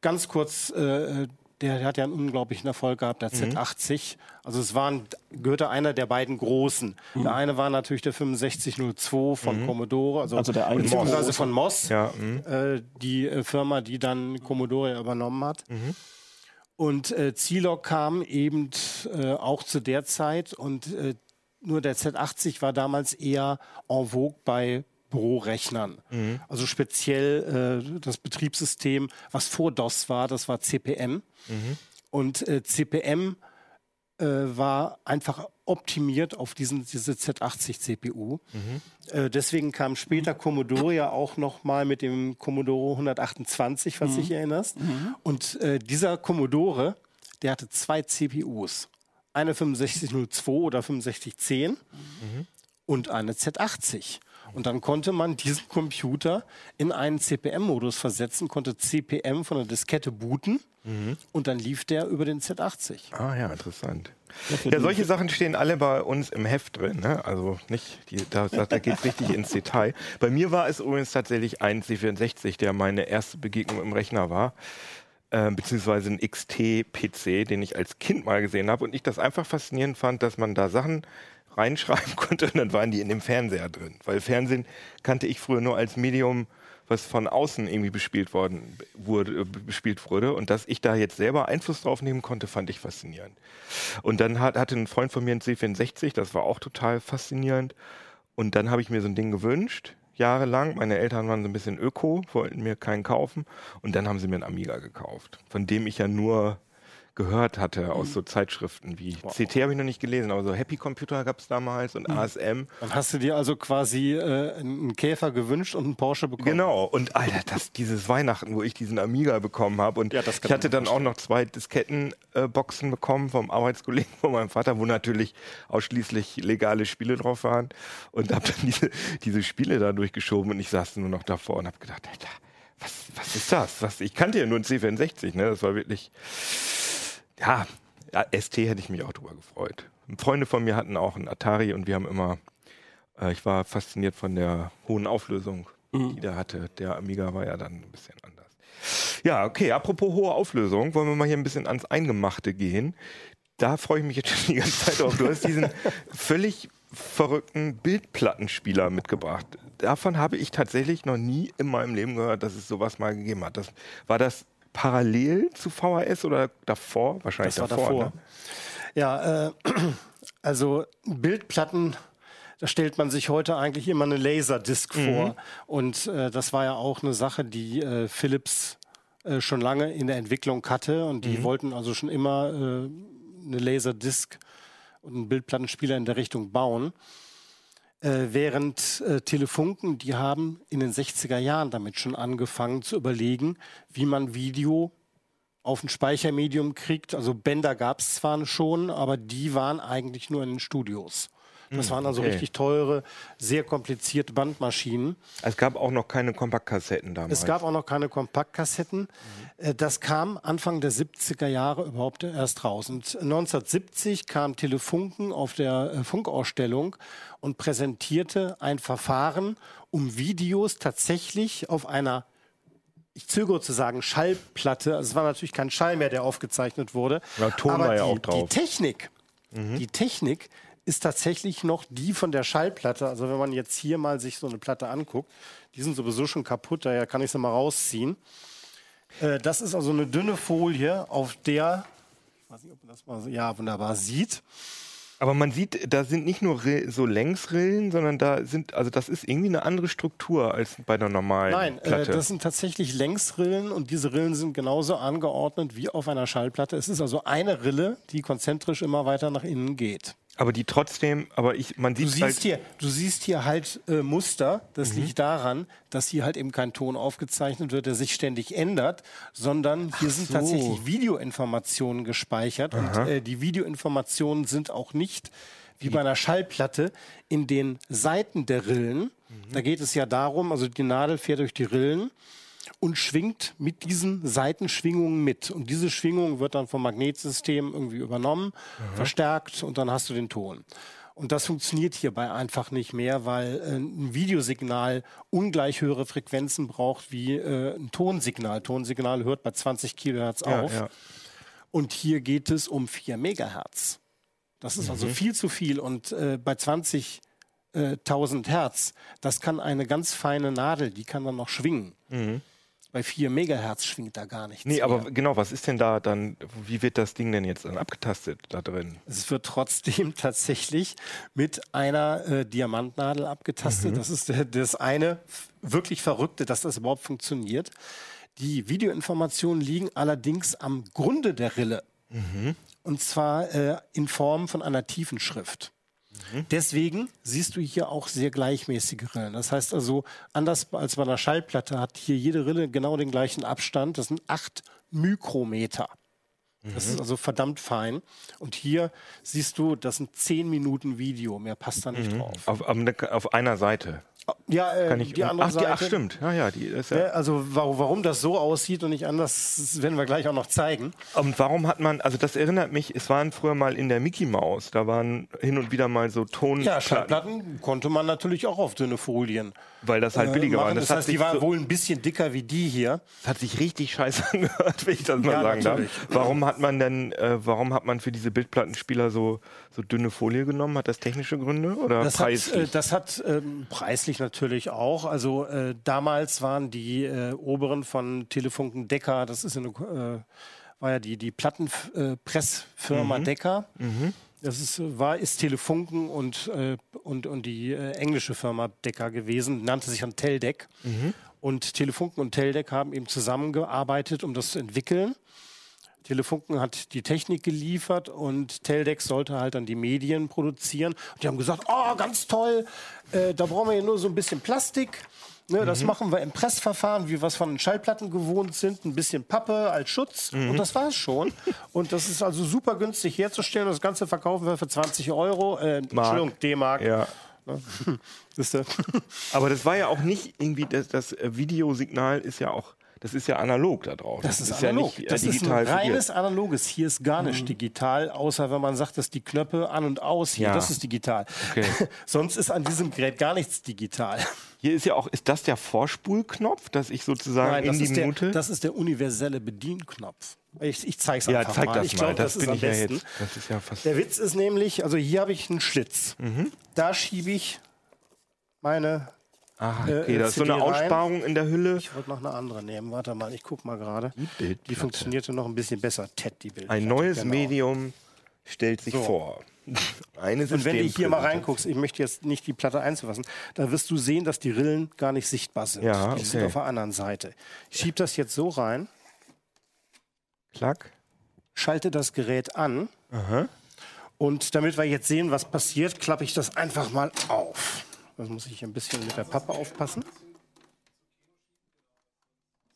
ganz kurz, äh, der hat ja einen unglaublichen Erfolg gehabt, der Mhm. Z80. Also es waren, gehörte einer der beiden großen. Mhm. Der eine war natürlich der 6502 von Commodore, also, Also der beziehungsweise von Moss, Ja, mhm. äh, die äh, Firma, die dann Commodore übernommen hat. Mhm. Und äh, Zilog kam eben äh, auch zu der Zeit und äh, nur der Z80 war damals eher en vogue bei Bürorechnern. Mhm. Also speziell äh, das Betriebssystem, was vor DOS war, das war CPM. Mhm. Und äh, CPM äh, war einfach optimiert auf diesen, diese Z80 CPU. Äh, deswegen kam später Commodore ja auch noch mal mit dem Commodore 128, was dich erinnerst. Und äh, dieser Commodore, der hatte zwei CPUs. Eine 6502 oder 6510 und eine Z80. Und dann konnte man diesen Computer in einen CPM-Modus versetzen, konnte CPM von der Diskette booten und dann lief der über den Z80. Ah ja, interessant. Ja, solche Sachen stehen alle bei uns im Heft drin. Ne? Also nicht, die, da, da, da geht es richtig ins Detail. Bei mir war es übrigens tatsächlich ein C64, der meine erste Begegnung im Rechner war. Äh, beziehungsweise ein XT-PC, den ich als Kind mal gesehen habe und ich das einfach faszinierend fand, dass man da Sachen reinschreiben konnte und dann waren die in dem Fernseher drin. Weil Fernsehen kannte ich früher nur als Medium, was von außen irgendwie bespielt worden wurde, äh, bespielt wurde. Und dass ich da jetzt selber Einfluss drauf nehmen konnte, fand ich faszinierend. Und dann hat, hatte ein Freund von mir einen C64, das war auch total faszinierend. Und dann habe ich mir so ein Ding gewünscht, jahrelang. Meine Eltern waren so ein bisschen öko, wollten mir keinen kaufen. Und dann haben sie mir einen Amiga gekauft, von dem ich ja nur gehört hatte aus so Zeitschriften wie CT habe ich noch nicht gelesen, aber so Happy Computer gab es damals und ASM. Dann hast du dir also quasi äh, einen Käfer gewünscht und einen Porsche bekommen. Genau, und Alter, das, dieses Weihnachten, wo ich diesen Amiga bekommen habe und Ja, ich hatte dann auch noch zwei Diskettenboxen bekommen vom Arbeitskollegen von meinem Vater, wo natürlich ausschließlich legale Spiele drauf waren und habe dann diese, diese Spiele da durchgeschoben und ich saß nur noch davor und habe gedacht, Alter, was, was ist das? Was, ich kannte ja nur einen C64, ne? Das war wirklich, ja, ST hätte ich mich auch drüber gefreut. Freunde von mir hatten auch einen Atari und wir haben immer, äh, ich war fasziniert von der hohen Auflösung, die der hatte. Der Amiga war ja dann ein bisschen anders. Ja, okay, apropos hohe Auflösung, wollen wir mal hier ein bisschen ans Eingemachte gehen. Da freue ich mich jetzt schon die ganze Zeit drauf. Du hast diesen völlig verrückten Bildplattenspieler mitgebracht. Davon habe ich tatsächlich noch nie in meinem Leben gehört, dass es sowas mal gegeben hat. Das, war das parallel zu VHS oder davor? Wahrscheinlich Das davor. davor. Ne? Ja, äh, also Bildplatten, da stellt man sich heute eigentlich immer eine Laserdisc vor. Und äh, das war ja auch eine Sache, die äh, Philips äh, schon lange in der Entwicklung hatte. Und die wollten also schon immer äh, eine Laserdisc und einen Bildplattenspieler in der Richtung bauen. Äh, während äh, Telefunken, die haben in den 60er Jahren damit schon angefangen zu überlegen, wie man Video auf ein Speichermedium kriegt. Also Bänder gab es zwar schon, aber die waren eigentlich nur in den Studios. Das waren also okay. richtig teure, sehr komplizierte Bandmaschinen. Es gab auch noch keine Kompaktkassetten damals. Es gab auch noch keine Kompaktkassetten. Äh, Das kam Anfang der 70er Jahre überhaupt erst raus. Und 1970 kam Telefunken auf der äh, Funkausstellung und präsentierte ein Verfahren, um Videos tatsächlich auf einer ich zögere zu sagen, Schallplatte. Also es war natürlich kein Schall mehr, der aufgezeichnet wurde. Ja, Ton aber war ja die, auch drauf. die Technik, die Technik ist tatsächlich noch die von der Schallplatte. Also wenn man jetzt hier mal sich so eine Platte anguckt, die sind sowieso schon kaputt, daher kann ich sie mal rausziehen. Äh, das ist also eine dünne Folie, auf der, ich weiß nicht, ob man das mal so, ja, wunderbar sieht. Aber man sieht, da sind nicht nur Rill- so Längsrillen, sondern da sind, also das ist irgendwie eine andere Struktur als bei einer normalen Nein, äh, Platte. das sind tatsächlich Längsrillen und diese Rillen sind genauso angeordnet wie auf einer Schallplatte. Es ist also eine Rille, die konzentrisch immer weiter nach innen geht. Aber die trotzdem, aber ich, man Du sieht siehst, halt, hier, du siehst hier halt äh, Muster. Das Mhm. liegt daran, dass hier halt eben kein Ton aufgezeichnet wird, der sich ständig ändert, sondern hier sind so. tatsächlich Videoinformationen gespeichert. Und äh, die Videoinformationen sind auch nicht wie bei einer Schallplatte in den Seiten der Rillen. Mhm. Da geht es ja darum, also die Nadel fährt durch die Rillen und schwingt mit diesen Seitenschwingungen mit. Und diese Schwingung wird dann vom Magnetsystem irgendwie übernommen, verstärkt und dann hast du den Ton. Und das funktioniert hierbei einfach nicht mehr, weil äh, ein Videosignal ungleich höhere Frequenzen braucht wie äh, ein Tonsignal. Tonsignal hört bei 20 Kilohertz ja, auf. ja. Und hier geht es um 4 Megahertz. Das ist Mhm. also viel zu viel. Und äh, bei 20.000 Hertz, das kann eine ganz feine Nadel, die kann dann noch schwingen. Bei 4 Megahertz schwingt da gar nichts. Mhm. Nee, mehr. aber genau, was ist denn da dann, wie wird das Ding denn jetzt dann abgetastet da drin? Es wird trotzdem tatsächlich mit einer äh, Diamantnadel abgetastet. Das ist der, das eine wirklich Verrückte, dass das überhaupt funktioniert. Die Videoinformationen liegen allerdings am Grunde der Rille. Und zwar äh, in Form von einer tiefen Schrift. Deswegen siehst du hier auch sehr gleichmäßige Rillen. Das heißt also, anders als bei einer Schallplatte hat hier jede Rille genau den gleichen Abstand. Das sind acht Mikrometer. Das ist also verdammt fein. Und hier siehst du, das sind zehn Minuten Video. Mehr passt da nicht drauf. Auf, auf, auf einer Seite. Ja, äh, Kann ich, die andere ach, die, Seite. ach, stimmt. Ja, ja, die ist ja. Ja, also warum, warum das so aussieht und nicht anders, werden wir gleich auch noch zeigen. Und warum hat man, also das erinnert mich, es waren früher mal in der Mickey Maus, da waren hin und wieder mal so Ton, Ja, Schallplatten konnte man natürlich auch auf dünne Folien weil das halt äh, billiger war. machen. Und Das, Das, hat heißt, die waren so, wohl ein bisschen dicker wie die hier. das hat sich richtig scheiße angehört, wenn ich das mal Ja, sagen natürlich. darf. Warum hat man denn, äh, warum hat man für diese Bildplattenspieler so, so dünne Folie genommen? Hat das technische Gründe oder Das hat, preislich? äh, das hat ähm, preislich natürlich auch. Also äh, damals waren die äh, oberen von Telefunken Decker, das ist eine, äh, war ja die, die Plattenpressfirma Mhm. Decker. Das ist, äh, war, ist Telefunken und, äh, und, und die äh, englische Firma Decker gewesen, nannte sich dann Teldec. Mhm. Und Telefunken und Teldec haben eben zusammengearbeitet, um das zu entwickeln. Telefunken hat die Technik geliefert und Teldex sollte halt dann die Medien produzieren. Und die haben gesagt, oh, ganz toll, äh, da brauchen wir ja nur so ein bisschen Plastik. Ne, Das machen wir im Pressverfahren, wie wir es von den Schallplatten gewohnt sind. Ein bisschen Pappe als Schutz und das war es schon. Und das ist also super günstig herzustellen. Das Ganze verkaufen wir für 20 Euro. Äh, Entschuldigung, D-Mark. ja. Siehste? Aber das war ja auch nicht irgendwie, das, das Videosignal ist ja auch das ist ja analog da drauf. Das, ist, ja analog. nicht äh, das ist ein Mhm. reines analoges. Hier ist gar nicht digital, außer wenn man sagt, dass die Knöpfe an und aus hier, Ja. das ist digital. Okay. Sonst ist an diesem Gerät gar nichts digital. Hier ist ja auch, ist das der Vorspulknopf, dass ich sozusagen Nein, in das die ist, der, Minute. das ist der universelle Bedienknopf. Ich, ich zeige es ja, einfach zeig mal. das ich glaube, das, das, ist am ja besten. jetzt. Das ist ja fast. Der Witz ist nämlich, also hier habe ich einen Schlitz. Mhm. Da schiebe ich meine. Ah, äh, okay, da ist so eine rein. Aussparung in der Hülle. Ich wollte noch eine andere nehmen. Warte mal, ich gucke mal gerade. Die, Bildplatte. funktionierte noch ein bisschen besser. TED, die Bildplatte. Ein neues genau. Medium stellt sich So. vor. Eine Und wenn du hier mal reinguckst, ich möchte jetzt nicht die Platte einzufassen, da wirst du sehen, dass die Rillen gar nicht sichtbar sind. Ja, Die sind okay. auf der anderen Seite. Ich schiebe das jetzt so rein, Klack. schalte das Gerät an Aha. und damit wir jetzt sehen, was passiert, klappe ich das einfach mal auf. Das muss ich ein bisschen mit der Pappe aufpassen.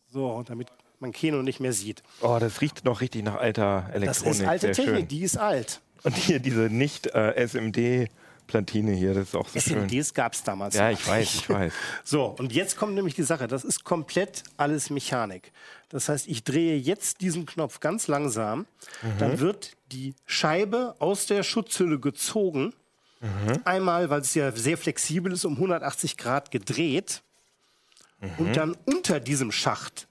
So, damit man Keno nicht mehr sieht. Oh, das riecht noch richtig nach alter Elektronik. Das ist alte Sehr Technik, Schön. die ist alt. Und hier diese nicht SMD-Platine hier, das ist auch so schön. SMDs gab es damals Ja, ich weiß, ich weiß. So, und jetzt kommt nämlich die Sache. Das ist komplett alles Mechanik. Das heißt, ich drehe jetzt diesen Knopf ganz langsam. Mhm. Dann wird die Scheibe aus der Schutzhülle gezogen. Mhm. Einmal, weil es ja sehr flexibel ist, um 180 Grad gedreht. Mhm. Und dann unter diesem Schacht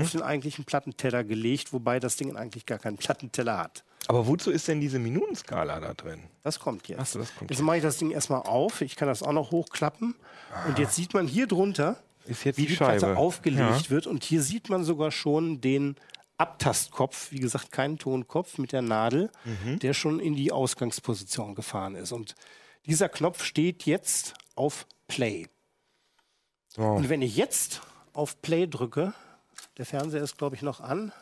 auf den eigentlichen Plattenteller gelegt, wobei das Ding eigentlich gar keinen Plattenteller hat. Aber wozu ist denn diese Minutenskala da drin? Das kommt jetzt. Ach so, das kommt jetzt mache ich das Ding erstmal auf. Ich kann das auch noch hochklappen. Und jetzt sieht man hier drunter, wie die die Platte aufgelegt Ja. wird. Und hier sieht man sogar schon den Abtastkopf, wie gesagt, keinen Tonkopf mit der Nadel, Mhm. der schon in die Ausgangsposition gefahren ist. Und dieser Knopf steht jetzt auf Play. So. Und wenn ich jetzt auf Play drücke, der Fernseher ist, glaube ich, noch an.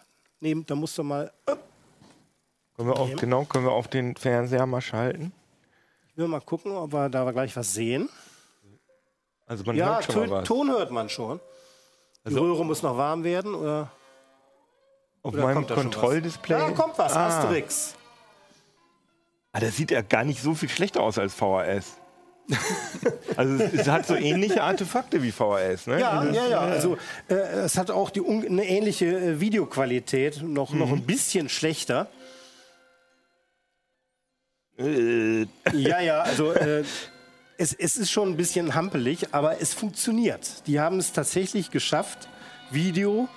Nee, da musst du mal. äh, Können wir auf, genau, können wir auf den Fernseher mal schalten? Ich will mal gucken, ob wir da gleich was sehen. Also man Ja, hört schon Ton, was. Ton hört man schon. Die Also- Röhre muss noch warm werden. Oder, Auf oder meinem? Kontrolldisplay. Da kommt was, Ah. Asterix. Ah, das sieht ja gar nicht so viel schlechter aus als VHS. also es, es hat so ähnliche Artefakte wie VHS, ne? Ja, ja, ja. Also äh, es hat auch die eine ähnliche äh, Videoqualität, noch, noch Mhm. ein bisschen schlechter. Äh, Ja, ja, also äh, es, es ist schon ein bisschen hampelig, aber es funktioniert. Die haben es tatsächlich geschafft, Video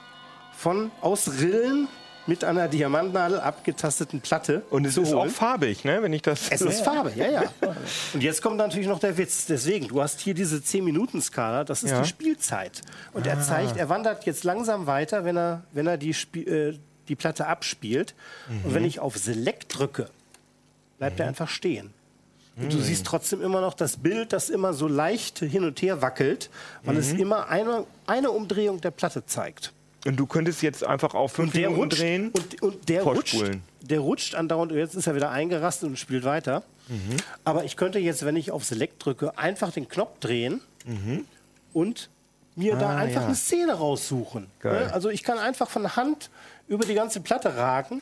von aus Rillen mit einer Diamantnadel abgetasteten Platte Und es ist auch holen. farbig, ne? Wenn ich das. Es ist Farbe, ja, ja. Und jetzt kommt natürlich noch der Witz. Deswegen, du hast hier diese 10-Minuten-Skala, das ist Ja. die Spielzeit. Und er zeigt, er wandert jetzt langsam weiter, wenn er, wenn er die, äh, die Platte abspielt. Und wenn ich auf Select drücke, bleibt er einfach stehen. Und du siehst trotzdem immer noch das Bild, das immer so leicht hin und her wackelt, weil es immer eine, eine Umdrehung der Platte zeigt. Und du könntest jetzt einfach auf fünf Der Minuten rutscht, drehen. und, und der rutscht, der rutscht andauernd. Jetzt ist er wieder eingerastet und spielt weiter. Mhm. Aber ich könnte jetzt, wenn ich auf Select drücke, einfach den Knopf drehen und mir da Mhm. Ah, einfach ja. eine Szene raussuchen. Geil. Ne? Also ich kann einfach von Hand über die ganze Platte ragen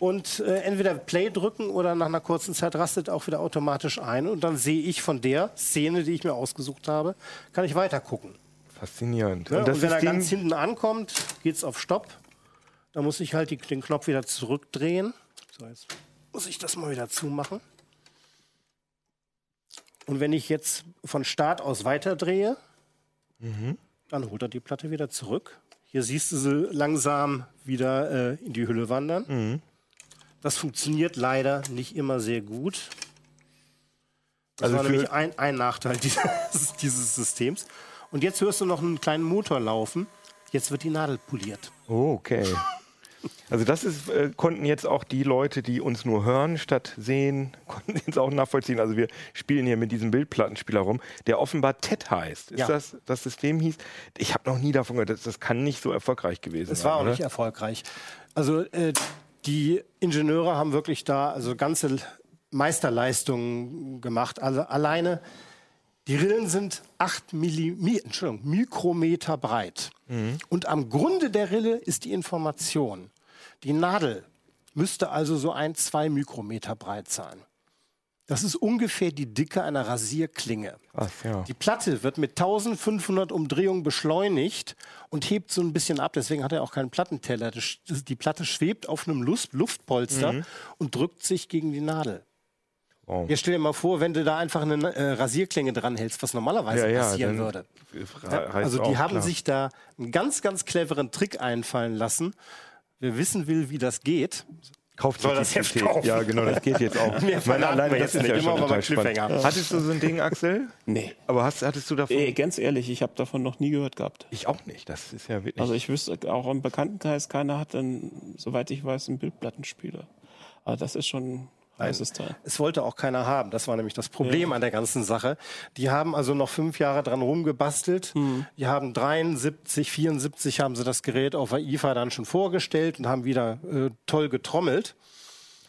und äh, entweder Play drücken oder nach einer kurzen Zeit rastet auch wieder automatisch ein und dann sehe ich von der Szene, die ich mir ausgesucht habe, kann ich weiter gucken. Faszinierend. Ne? Und Und, wenn er ganz hinten ankommt, geht es auf Stopp. Da muss ich halt die, den Knopf wieder zurückdrehen. So, jetzt muss ich das mal wieder zumachen. Und wenn ich jetzt von Start aus weiterdrehe, Mhm. dann holt er die Platte wieder zurück. Hier siehst du sie langsam wieder äh, in die Hülle wandern. Mhm. Das funktioniert leider nicht immer sehr gut. Das Also war nämlich ein, ein Nachteil dieses, dieses Systems. Und jetzt hörst du noch einen kleinen Motor laufen. Jetzt wird die Nadel poliert. okay. Also das ist, äh, konnten jetzt auch die Leute, die uns nur hören statt sehen, konnten jetzt auch nachvollziehen. Also wir spielen hier mit diesem Bildplattenspieler rum, der offenbar TED heißt. Ist Ja. das das System hieß? Ich habe noch nie davon gehört. Das, das kann nicht so erfolgreich gewesen Es sein. war auch oder? nicht erfolgreich. Also äh, die Ingenieure haben wirklich da also ganze Meisterleistungen gemacht. Also alleine die Rillen sind 8 Milli Entschuldigung, Mikrometer breit. Und am Grunde der Rille ist die Information. Die Nadel müsste also so ein, zwei Mikrometer breit sein. Das ist ungefähr die Dicke einer Rasierklinge. Ach, ja. Die Platte wird mit 1500 Umdrehungen beschleunigt und hebt so ein bisschen ab. Deswegen hat er auch keinen Plattenteller. Die Platte schwebt auf einem Luftpolster und drückt sich gegen die Nadel. Wow. Jetzt stell dir mal vor, wenn du da einfach eine äh, Rasierklinge dranhältst, was normalerweise Ja, ja, passieren würde. Ja, also die haben klar. sich da einen ganz, ganz cleveren Trick einfallen lassen. Wer wissen will, wie das geht, Kauft Soll sich das Heft kaufen. Ja, genau, das geht jetzt auch. Mehr Meine, alleine wir das jetzt ist nicht, ja immer schon. Cliffhanger. Hattest du so ein Ding, Axel? Nee. Aber hast, hattest du davon? Äh, ganz ehrlich, ich habe davon noch nie gehört gehabt. Ich auch nicht. Das ist ja wirklich. Also ich wüsste auch im Bekanntenkreis, keiner hat dann, soweit ich weiß, einen Bildplattenspieler. Aber das ist schon ein heißes Teil. Es wollte auch keiner haben. Das war nämlich das Problem an der ganzen Sache. Die haben also noch fünf Jahre dran rumgebastelt. Mhm. Die haben 73, 74 haben sie das Gerät auf der IFA dann schon vorgestellt und haben wieder äh, toll getrommelt.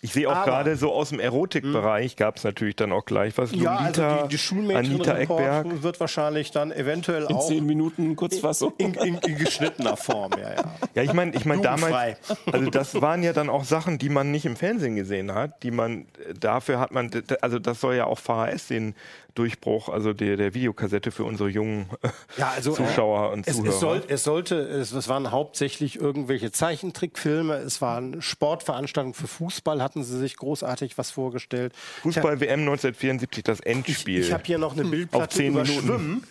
Ich sehe auch gerade so aus dem Erotikbereich gab es natürlich dann auch gleich was. Ja, also Lolita, die, die Schulmädchen Anita Eckberg. wird wahrscheinlich dann eventuell In auch zehn Minuten Kurzfassung. in, in, in geschnittener Form. Ja, ja. Ja, ich meine, ich meine damals, also das waren ja dann auch Sachen, die man nicht im Fernsehen gesehen hat, die man äh, dafür hat man, also das soll ja auch VHS den Durchbruch, also der, der Videokassette für unsere jungen äh, Ja, also, Zuschauer und Es, Zuhörer. es, soll, es sollte, es, es waren hauptsächlich irgendwelche Zeichentrickfilme, es waren Sportveranstaltungen für Fußball, hatten sie sich großartig was vorgestellt. Fußball WM 1974 das Endspiel. Ich habe hier noch eine Bildplatte Auf über Minuten. Schwimmen.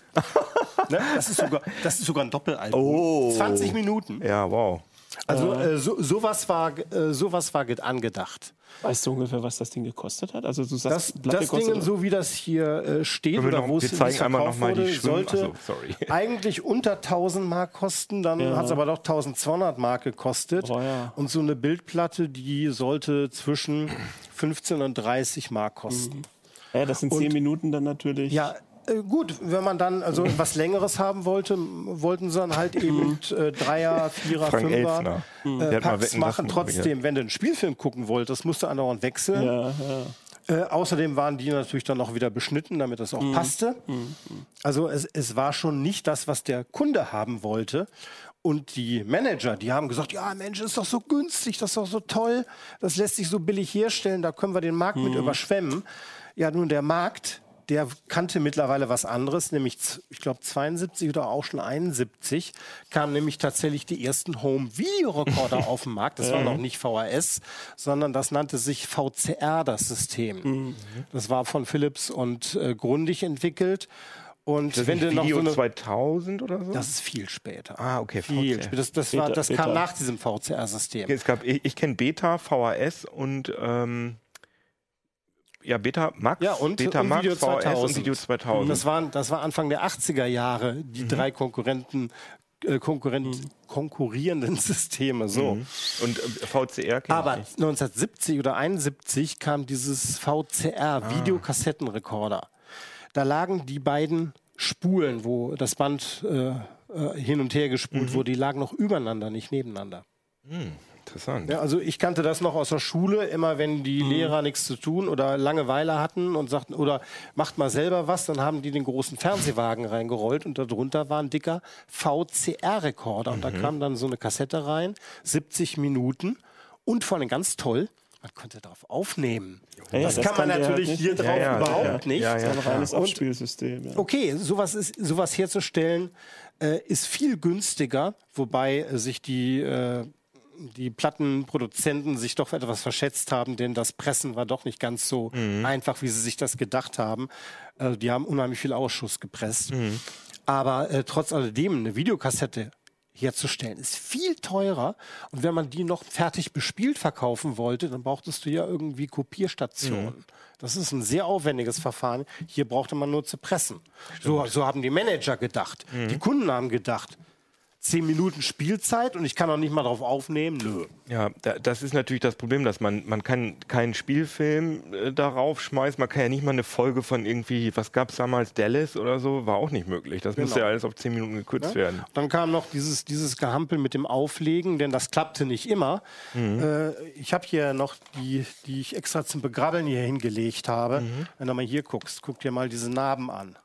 ne? das, ist sogar, das ist sogar ein Doppelalbum. Oh. 20 Minuten. ja, wow. Also äh, so, sowas war, äh, sowas war ge- angedacht. Weißt du ungefähr, was das Ding gekostet hat? Also du sagst, Das, das Ding, so wie das hier äh, steht Können oder wo es einmal verkauft noch mal die wurde, Schwimm- sollte so, eigentlich unter 1000 Mark kosten, dann hat es aber doch 1200 Mark gekostet. Oh ja. Und so eine Bildplatte, die sollte zwischen 15 und 30 Mark kosten. ja, das sind zehn Minuten dann natürlich. Ja, gut, wenn man dann also was Längeres haben wollte, wollten sie dann halt eben äh, Dreier, Vierer, Frank Fünfer Elstner. Der äh, Packs machen. Trotzdem, wenn du einen Spielfilm gucken wolltest, musst du andauernd wechseln. Ja, ja. Äh, außerdem waren die natürlich dann auch wieder beschnitten, damit das auch passte. Also es, es war schon nicht das, was der Kunde haben wollte. Und die Manager, die haben gesagt, ja Mensch, ist doch so günstig, das ist doch so toll, das lässt sich so billig herstellen, da können wir den Markt mit überschwemmen. Ja, nun der Markt, der kannte mittlerweile was anderes, nämlich, ich glaube 72 oder auch schon 71, kamen nämlich tatsächlich die ersten Home-Video-Recorder auf den Markt. Das war noch nicht VHS, sondern das nannte sich VCR, das System. Das war von Philips und äh, Grundig entwickelt. Und Das wenn du noch so eine, 2000 oder so? das ist viel später. Ah, okay, Viel VCR. später. Das, das, war, das Beta. kam nach diesem VCR-System. es gab, ich, ich kenne Beta, VHS und ähm, ja, Beta Max, Ja, und- Beta und Max, Video VHS 2000. und Video 2000. Das, waren, das war Anfang der 80er Jahre, Mhm. die drei Konkurrenten, äh, Konkurrent, konkurrierenden Systeme. So. Mhm. Und äh, VCR kenn Aber ich nicht. 1970 oder 71 kam dieses VCR, Ah. Videokassettenrekorder. Da lagen die beiden Spulen, wo das Band äh, äh, hin und her gespult Mhm. wurde, die lagen noch übereinander, nicht nebeneinander. Interessant. Ja, also ich kannte das noch aus der Schule, immer wenn die Mhm. Lehrer nichts zu tun oder Langeweile hatten und sagten, oder macht mal selber was, dann haben die den großen Fernsehwagen reingerollt und darunter war ein dicker VCR-Rekorder. Und da Mhm. kam dann so eine Kassette rein, 70 Minuten und vor allem ganz toll, man konnte darauf aufnehmen. Ja, das, das kann man natürlich halt hier drauf Ja, ja, überhaupt ja, nicht. ja, ja. Ein reines Abspielsystem. Okay, sowas, ist, sowas herzustellen äh, ist viel günstiger, wobei äh, sich die, äh, die Plattenproduzenten sich doch etwas verschätzt haben, denn das Pressen war doch nicht ganz so einfach, wie sie sich das gedacht haben. Äh, die haben unheimlich viel Ausschuss gepresst. Aber äh, trotz alledem, eine Videokassette herzustellen, ist viel teurer. Und wenn man die noch fertig bespielt verkaufen wollte, dann brauchtest du ja irgendwie Kopierstationen. Das ist ein sehr aufwendiges Verfahren. Hier brauchte man nur zu pressen. So, so haben die Manager gedacht. Die Kunden haben gedacht, zehn Minuten Spielzeit und ich kann auch nicht mal drauf aufnehmen. Nö. Ja, da, das ist natürlich das Problem, dass man, man kann keinen Spielfilm äh, darauf schmeißen, man kann ja nicht mal eine Folge von irgendwie, was gab es damals, Dallas oder so, war auch nicht möglich. Das musste Genau. ja alles auf zehn Minuten gekürzt werden. Dann kam noch dieses, dieses Gehampel mit dem Auflegen, denn das klappte nicht immer. Äh, ich habe hier noch die, die ich extra zum Begrabbeln hier hingelegt habe. Wenn du mal hier guckst, guck dir mal diese Narben an.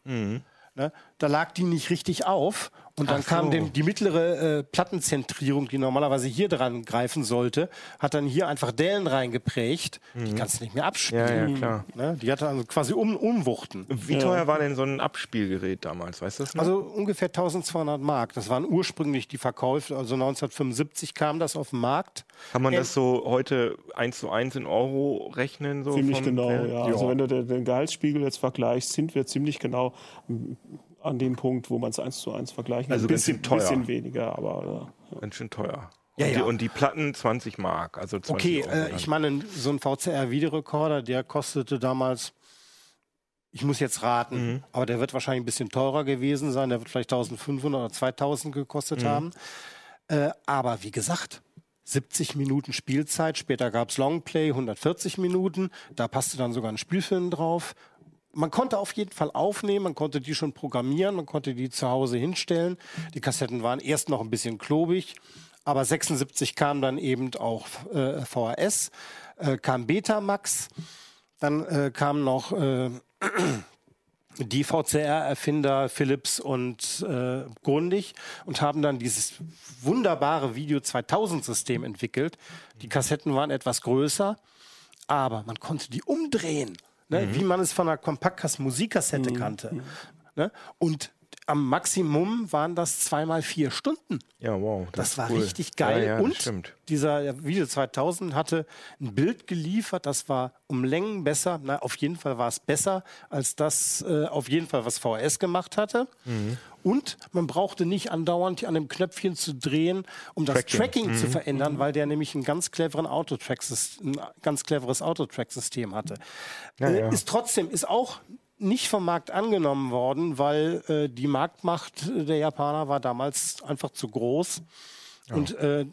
Ne? Da lag die nicht richtig auf. Und dann Ach kam so. dem, die mittlere äh, Plattenzentrierung, die normalerweise hier dran greifen sollte, hat dann hier einfach Dellen reingeprägt. Die kannst du nicht mehr abspielen. Mhm. Ja, ja, klar. Ne? Die hatte also quasi um, Umwuchten. Wie teuer war denn so ein Abspielgerät damals? Weißt du das noch? Also ungefähr 1200 Mark. Das waren ursprünglich die Verkäufe. Also 1975 kam das auf den Markt. Kann man äh, das so heute eins zu eins in Euro rechnen? So Ziemlich vom- genau, äh, ja. Also wenn du den, Gehaltsspiegel jetzt vergleichst, sind wir ziemlich genau an dem Punkt, wo man es eins zu eins vergleichen kann. Also ein bisschen, teuer. bisschen weniger, aber Ganz schön teuer. Ja, und, Die, ja. und die Platten 20 Mark. Also 20 Okay, Euro äh, ich meine, so ein VCR-Videorekorder, der kostete damals, ich muss jetzt raten, Mhm. aber der wird wahrscheinlich ein bisschen teurer gewesen sein. Der wird vielleicht 1500 oder 2000 gekostet Mhm. haben. Äh, aber wie gesagt, 70 Minuten Spielzeit, später gab es Longplay, 140 Minuten, da passte dann sogar ein Spielfilm drauf. Man konnte auf jeden Fall aufnehmen, man konnte die schon programmieren, man konnte die zu Hause hinstellen. Die Kassetten waren erst noch ein bisschen klobig, aber 76 kam dann eben auch äh, VHS, äh, kam Betamax, dann äh, kam noch äh, die VCR-Erfinder Philips und äh, Grundig und haben dann dieses wunderbare Video 2000-System entwickelt. Die Kassetten waren etwas größer, aber man konnte die umdrehen, ne, wie man es von einer Kompaktkasse-Musikkassette kannte. Ne? Und am Maximum waren das zweimal vier Stunden. ja, wow. Das, war ist cool. richtig geil. Ja, ja, das und stimmt. dieser Video 2000 hatte ein Bild geliefert, das war um Längen besser. Na, auf jeden Fall war es besser als das, äh, auf jeden Fall, was VHS gemacht hatte. Mhm. Und man brauchte nicht andauernd an dem Knöpfchen zu drehen, um das Tracking. Tracking Mhm. zu verändern, weil der nämlich einen ganz cleveren Autotrack, ein ganz cleveres Autotrack-System hatte. Ja, äh. Ist trotzdem, ist auch nicht vom Markt angenommen worden, weil äh, die Marktmacht der Japaner war damals einfach zu groß. Und äh,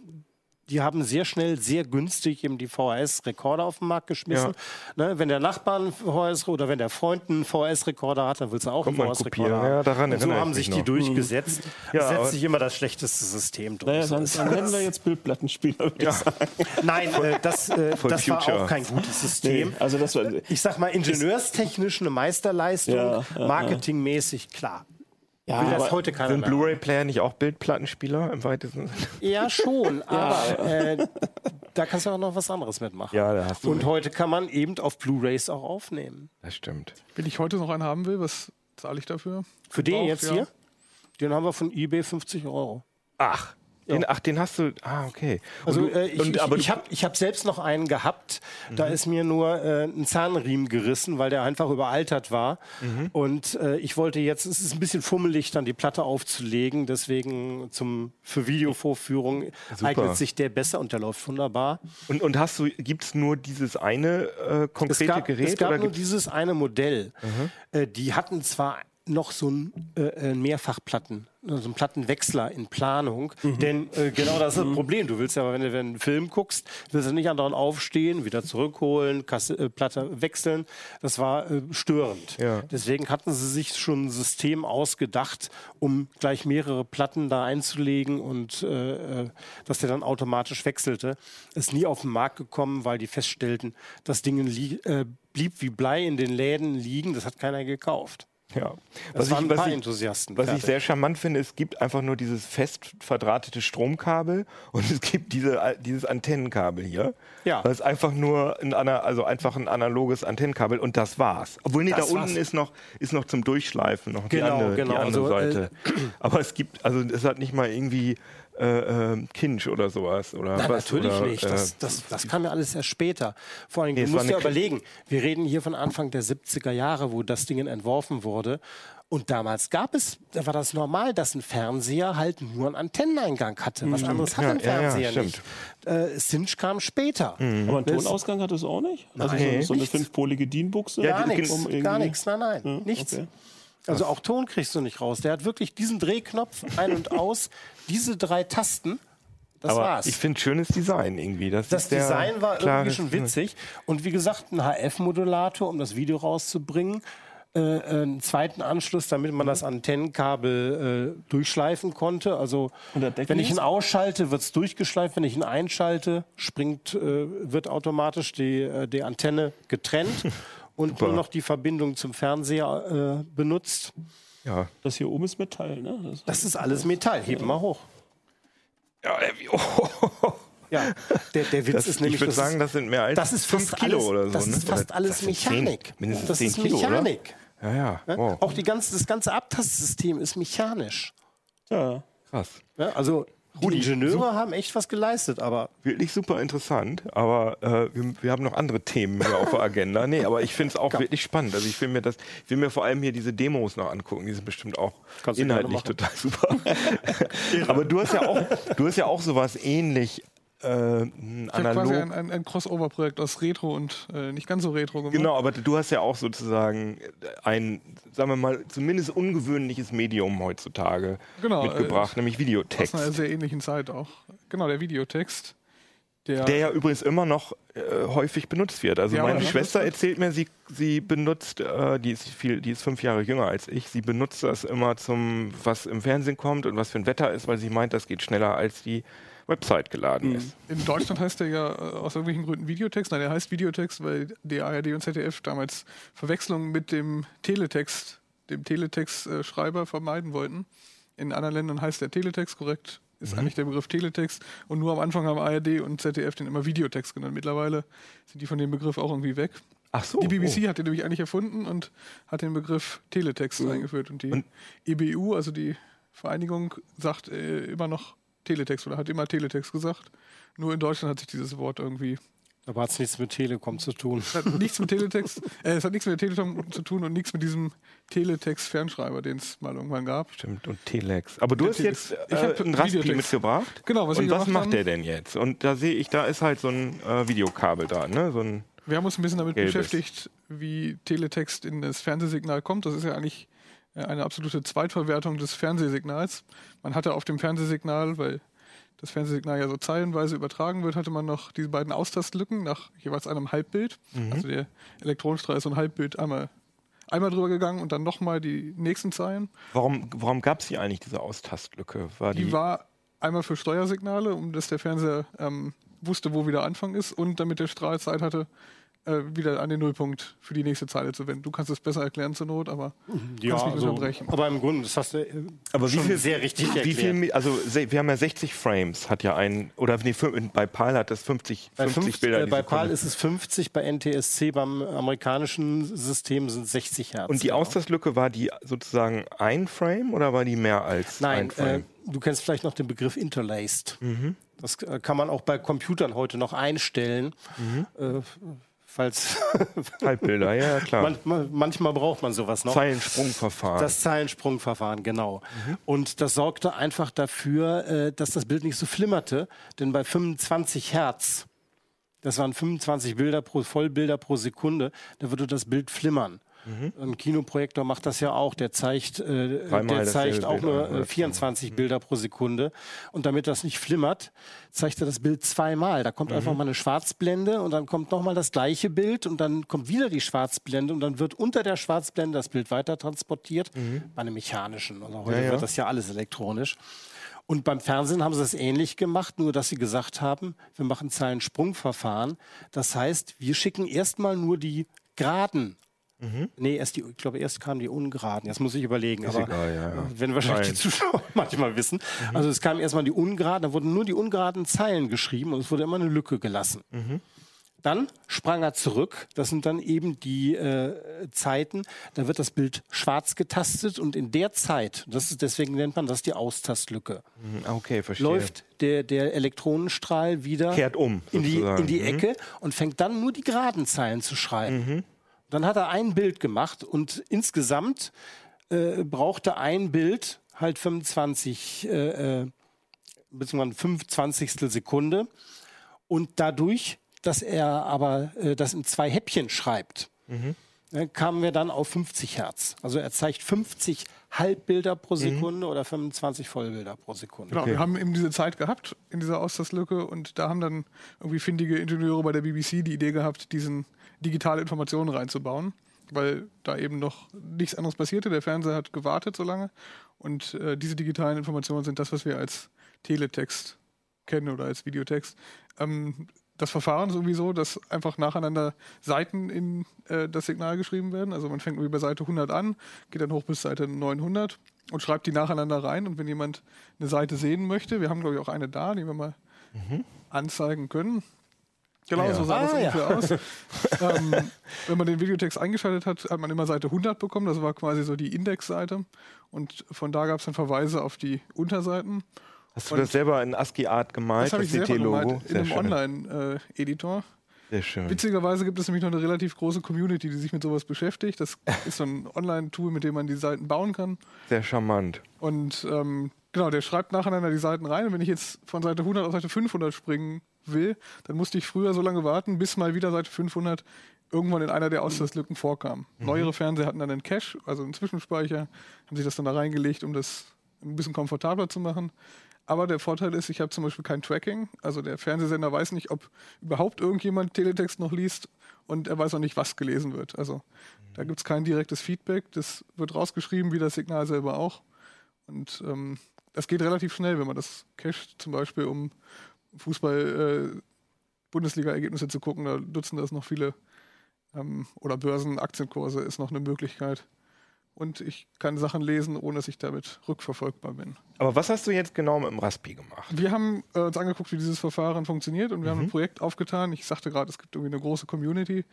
die haben sehr schnell, sehr günstig eben die VHS-Rekorder auf den Markt geschmissen. Ne, wenn der Nachbar einen VHS oder wenn der Freund einen VHS-Rekorder hat, dann willst du auch Kommt einen VHS-Rekorder haben. Ja, daran Und so haben sich die noch. durchgesetzt. Ja, Ja, setzt sich immer das schlechteste System durch. naja, dann, dann hätten wir jetzt Bildplattenspieler. sagen. Nein, äh, das, äh, das war auch kein gutes System. Nee, also das war, Ich sag mal, ingenieurstechnisch eine Meisterleistung, Ja, ja, marketingmäßig klar. Ja, Will das heute keiner Sind. Blu-ray-Player nicht auch Bildplattenspieler im weitesten Sinne? Ja, schon, aber äh, da kannst du auch noch was anderes mitmachen. Ja, da hast du Und recht. heute kann man eben auf Blu-Rays auch aufnehmen. Das stimmt. Wenn ich heute noch einen haben will, was zahle ich dafür? Für den Gebraucht, jetzt ja. hier, den haben wir von eBay 50 Euro. Ach, den, ach, den hast du. Ah, okay. Und Also äh, ich, und, ich, ich habe ich hab selbst noch einen gehabt. Da ist mir nur äh, ein Zahnriemen gerissen, weil der einfach überaltert war. Und äh, ich wollte jetzt, es ist ein bisschen fummelig, dann die Platte aufzulegen. Deswegen zum, für Videovorführung eignet sich der besser und der läuft wunderbar. Und, und hast du, gibt es nur dieses eine äh, Es konkrete gab, Gerät? es gab oder nur dieses eine Modell. Äh, die hatten zwar noch so ein äh, äh, Mehrfachplatten, so einen Plattenwechsler in Planung. Denn äh, genau das ist das Problem. Du willst ja, wenn du wenn du einen Film guckst, willst du nicht andauernd aufstehen, wieder zurückholen, Kasse, äh, Platte wechseln. Das war äh, störend. Ja. Deswegen hatten sie sich schon ein System ausgedacht, um gleich mehrere Platten da einzulegen und äh, dass der dann automatisch wechselte. Ist nie auf den Markt gekommen, weil die feststellten, das Ding li blieb wie Blei in den Läden liegen. Das hat keiner gekauft. Ja. Waren ein was ich. Was ich sehr charmant finde, es gibt einfach nur dieses fest verdrahtete Stromkabel und es gibt diese, dieses Antennenkabel hier. Ja. Das ist einfach nur ein, also einfach ein analoges Antennenkabel und das war's. Obwohl, nee, Das da unten war's. ist noch, ist noch zum Durchschleifen noch die Genau, andere, genau. die andere Also, Seite. Aber es gibt, also es hat nicht mal irgendwie äh, äh, Kinch oder sowas. Oder Nein, was, natürlich oder, nicht. äh, Das, das, das kam ja alles erst später. Vor allem, Nee, du musst ja überlegen, wir reden hier von Anfang der 70er Jahre, wo das Ding entworfen wurde. Und damals gab es, da war das normal, dass ein Fernseher halt nur einen Antenneneingang hatte. Was anderes hat Ja, ein ja, ja, Fernseher stimmt. nicht. Äh, Cinch kam später. aber einen Das- Tonausgang hat es auch nicht? Also Nein. so, so eine fünfpolige DIN-Buchse? Gar die- nichts, um gar nichts, nein, nein, Ja, nichts. okay. Also auch Ton kriegst du nicht raus. Der hat wirklich diesen Drehknopf ein und aus, diese drei Tasten, das aber war's. ich finde schönes Design irgendwie. Das, Das Design war irgendwie schon witzig. Und wie gesagt, ein HF-Modulator, um das Video rauszubringen. Äh, einen zweiten Anschluss, damit man das Antennenkabel äh, durchschleifen konnte. Also wenn ich ihn ausschalte, wird es durchgeschleift. Wenn ich ihn einschalte, springt, äh, wird automatisch die, äh, die Antenne getrennt und nur noch die Verbindung zum Fernseher äh, benutzt. Ja. Das hier oben ist Metall, ne? Das ist alles Metall. Heben mal hoch. ja äh, oh. Ja, der, der Witz Das, ist nämlich, ich würde das sagen, das sind mehr als das ist 5 fast Kilo alles, oder so. Das ne? ist fast Oder alles das Mechanik. mindestens das 10 ist Kilo, Mechanik. oder? Ja, ja. Ja? Wow. Auch die ganze, das ganze Abtastsystem ist mechanisch. Ja. Krass. Ja, also die Rudi, Ingenieure haben echt was geleistet, aber Wirklich super interessant, aber äh, wir, wir haben noch andere Themen hier auf der Agenda. Nee, aber ich finde es auch wirklich spannend. Also ich will mir das, ich will mir vor allem hier diese Demos noch angucken. Die sind bestimmt auch Kannst inhaltlich total super. aber du hast ja auch, du hast ja auch sowas ähnlich äh, Ich analog. quasi ein, ein, ein Crossover-Projekt aus Retro und äh, nicht ganz so Retro gemacht. Genau, aber du hast ja auch sozusagen ein, sagen wir mal, zumindest ungewöhnliches Medium heutzutage Genau, mitgebracht, nämlich Aus Videotext. einer sehr ähnlichen Zeit auch. Genau, der Videotext. Der, Der ja übrigens immer noch äh, häufig benutzt wird. Also Ja, meine Schwester erzählt mir, sie, sie benutzt, äh, die ist viel, die ist fünf Jahre jünger als ich, sie benutzt das immer zum, was im Fernsehen kommt und was für ein Wetter ist, weil sie meint, das geht schneller als die Website geladen ist. in Deutschland heißt der ja äh, aus irgendwelchen Gründen Videotext. Nein, der heißt Videotext, weil die ARD und ZDF damals Verwechslungen mit dem Teletext, dem Teletext-Schreiber vermeiden wollten. In anderen Ländern heißt der Teletext korrekt, ist eigentlich der Begriff Teletext. Und nur am Anfang haben ARD und ZDF den immer Videotext genannt. Mittlerweile sind die von dem Begriff auch irgendwie weg. Ach so. Die BBC hat den nämlich eigentlich erfunden und hat den Begriff Teletext eingeführt. Und die Und- EBU, also die Vereinigung, sagt äh, immer noch Teletext oder hat immer Teletext gesagt. Nur in Deutschland hat sich dieses Wort irgendwie. aber hat es nichts mit Telekom zu tun. Es hat nichts mit Teletext, äh, es hat nichts mit der Telekom zu tun und nichts mit diesem Teletext-Fernschreiber, den es mal irgendwann gab. Stimmt, und Telex. Aber du Der hast jetzt äh, einen Raspi Videotext. mitgebracht. Genau, was und was macht haben. der denn jetzt? Und da sehe ich, da ist halt so ein äh, Videokabel da, ne? So ein Wir haben uns ein bisschen damit Gelbes. beschäftigt, wie Teletext in das Fernsehsignal kommt. Das ist ja eigentlich äh, eine absolute Zweitverwertung des Fernsehsignals. Man hatte auf dem Fernsehsignal, weil das Fernsehsignal ja so zeilenweise übertragen wird, hatte man noch diese beiden Austastlücken nach jeweils einem Halbbild. Also der Elektronenstrahl ist so ein Halbbild einmal, einmal drüber gegangen und dann nochmal die nächsten Zeilen. Warum, warum gab es hier eigentlich diese Austastlücke? War die, Die war einmal für Steuersignale, um dass der Fernseher ähm, wusste, wo wieder Anfang ist und damit der Strahl Zeit hatte, äh, wieder an den Nullpunkt für die nächste Zeile zu wenden. Du kannst es besser erklären zur Not, aber kannst mich unterbrechen. aber im Grunde, das hast du äh, aber wie schon viel, sehr richtig wie erklärt. viel, mi- also wir haben ja 60 Frames, hat ja ein, oder nee, bei PAL hat das 50, bei 50 fünf- Bilder äh, bei. PAL ist es 50, bei NTSC, beim amerikanischen System sind es 60 Hertz. Und die genau. Austastlücke, war die sozusagen ein Frame oder war die mehr als Nein, ein äh, Frame? du kennst vielleicht noch den Begriff Interlaced. Mhm. Das äh, kann man auch bei Computern heute noch einstellen. Mhm. Falls Halbbilder, ja, klar. manchmal, manchmal braucht man sowas noch. Zeilensprungverfahren. Das Zeilensprungverfahren, genau. Mhm. Und das sorgte einfach dafür, äh, dass das Bild nicht so flimmerte. Denn bei 25 Hertz, das waren 25 Bilder pro, Vollbilder pro Sekunde, da würde das Bild flimmern. Ein Kinoprojektor macht das ja auch. Der zeigt, äh, Mhm. Der zeigt auch nur äh, oder? 24 Bilder pro Sekunde. Und damit das nicht flimmert, zeigt er das Bild zweimal. Da kommt Mhm. einfach mal eine Schwarzblende und dann kommt nochmal das gleiche Bild und dann kommt wieder die Schwarzblende und dann wird unter der Schwarzblende das Bild weiter transportiert. Bei einem mechanischen. Also heute Mhm. Ja, ja. wird das ja alles elektronisch. Und beim Fernsehen haben sie es ähnlich gemacht, nur dass sie gesagt haben, wir machen Zeilensprungverfahren. Das heißt, wir schicken erstmal nur die geraden. Nee, erst die, ich glaube, erst kamen die ungeraden. Jetzt muss ich überlegen. aber egal, ja, ja. Wenn wahrscheinlich die Zuschauer manchmal wissen. Also es kamen erstmal die ungeraden, dann wurden nur die ungeraden Zeilen geschrieben und es wurde immer eine Lücke gelassen. Dann sprang er zurück. Das sind dann eben die äh, Zeiten. Da wird das Bild schwarz getastet und in der Zeit, das ist, deswegen nennt man das die Austastlücke, Mhm, Okay, verstehe. läuft der, der Elektronenstrahl wieder Kehrt um, in die, in die Mhm. Ecke und fängt dann nur die geraden Zeilen zu schreiben. Dann hat er ein Bild gemacht und insgesamt äh, brauchte ein Bild halt 25 äh, äh, beziehungsweise 25 Sekunde und dadurch, dass er aber äh, das in zwei Häppchen schreibt, äh, kamen wir dann auf 50 Hertz. Also er zeigt 50 Halbbilder pro Sekunde oder 25 Vollbilder pro Sekunde. Genau, wir haben eben diese Zeit gehabt in dieser Austastlücke und da haben dann irgendwie findige Ingenieure bei der BBC die Idee gehabt, diesen digitale Informationen reinzubauen, weil da eben noch nichts anderes passierte. Der Fernseher hat gewartet so lange und äh, diese digitalen Informationen sind das, was wir als Teletext kennen oder als Videotext. Ähm, das Verfahren ist irgendwie so, dass einfach nacheinander Seiten in äh, das Signal geschrieben werden. Also man fängt irgendwie bei Seite 100 an, geht dann hoch bis Seite 900 und schreibt die nacheinander rein. Und wenn jemand eine Seite sehen möchte, wir haben glaube ich auch eine da, die wir mal anzeigen können. Genau, Ja. so sah das Ah, ja. ungefähr aus. ähm, wenn man den Videotext eingeschaltet hat, hat man immer Seite 100 bekommen. Das war quasi so die Indexseite. Und von da gab es dann Verweise auf die Unterseiten. Hast du Und- das selber in ASCII-Art gemalt, Das habe das, ich selber CT-Logo? gemalt in Sehr einem. Online-Editor. Sehr schön. Witzigerweise gibt es nämlich noch eine relativ große Community, die sich mit sowas beschäftigt. Das ist so ein Online-Tool, mit dem man die Seiten bauen kann. Sehr charmant. Und ähm, genau, der schreibt nacheinander die Seiten rein. Und wenn ich jetzt von Seite 100 auf Seite 500 springen will, dann musste ich früher so lange warten, bis mal wieder Seite 500 irgendwann in einer der Auslastlücken vorkam. Neuere Fernseher hatten dann einen Cache, also einen Zwischenspeicher, haben sich das dann da reingelegt, um das ein bisschen komfortabler zu machen. Aber der Vorteil ist, ich habe zum Beispiel kein Tracking. Also der Fernsehsender weiß nicht, ob überhaupt irgendjemand Teletext noch liest und er weiß auch nicht, was gelesen wird. Also da gibt es kein direktes Feedback. Das wird rausgeschrieben, wie das Signal selber auch. Und ähm, das geht relativ schnell, wenn man das cached, zum Beispiel um Fußball, äh, zu gucken. Da nutzen das noch viele. Ähm, oder Börsen-Aktienkurse ist noch eine Möglichkeit. Und ich kann Sachen lesen, ohne dass ich damit rückverfolgbar bin. Aber was hast du jetzt genau mit dem Raspi gemacht? Wir haben äh, uns angeguckt, wie dieses Verfahren funktioniert und wir haben Mhm. ein Projekt aufgetan. Ich sagte gerade, es gibt irgendwie eine große Community.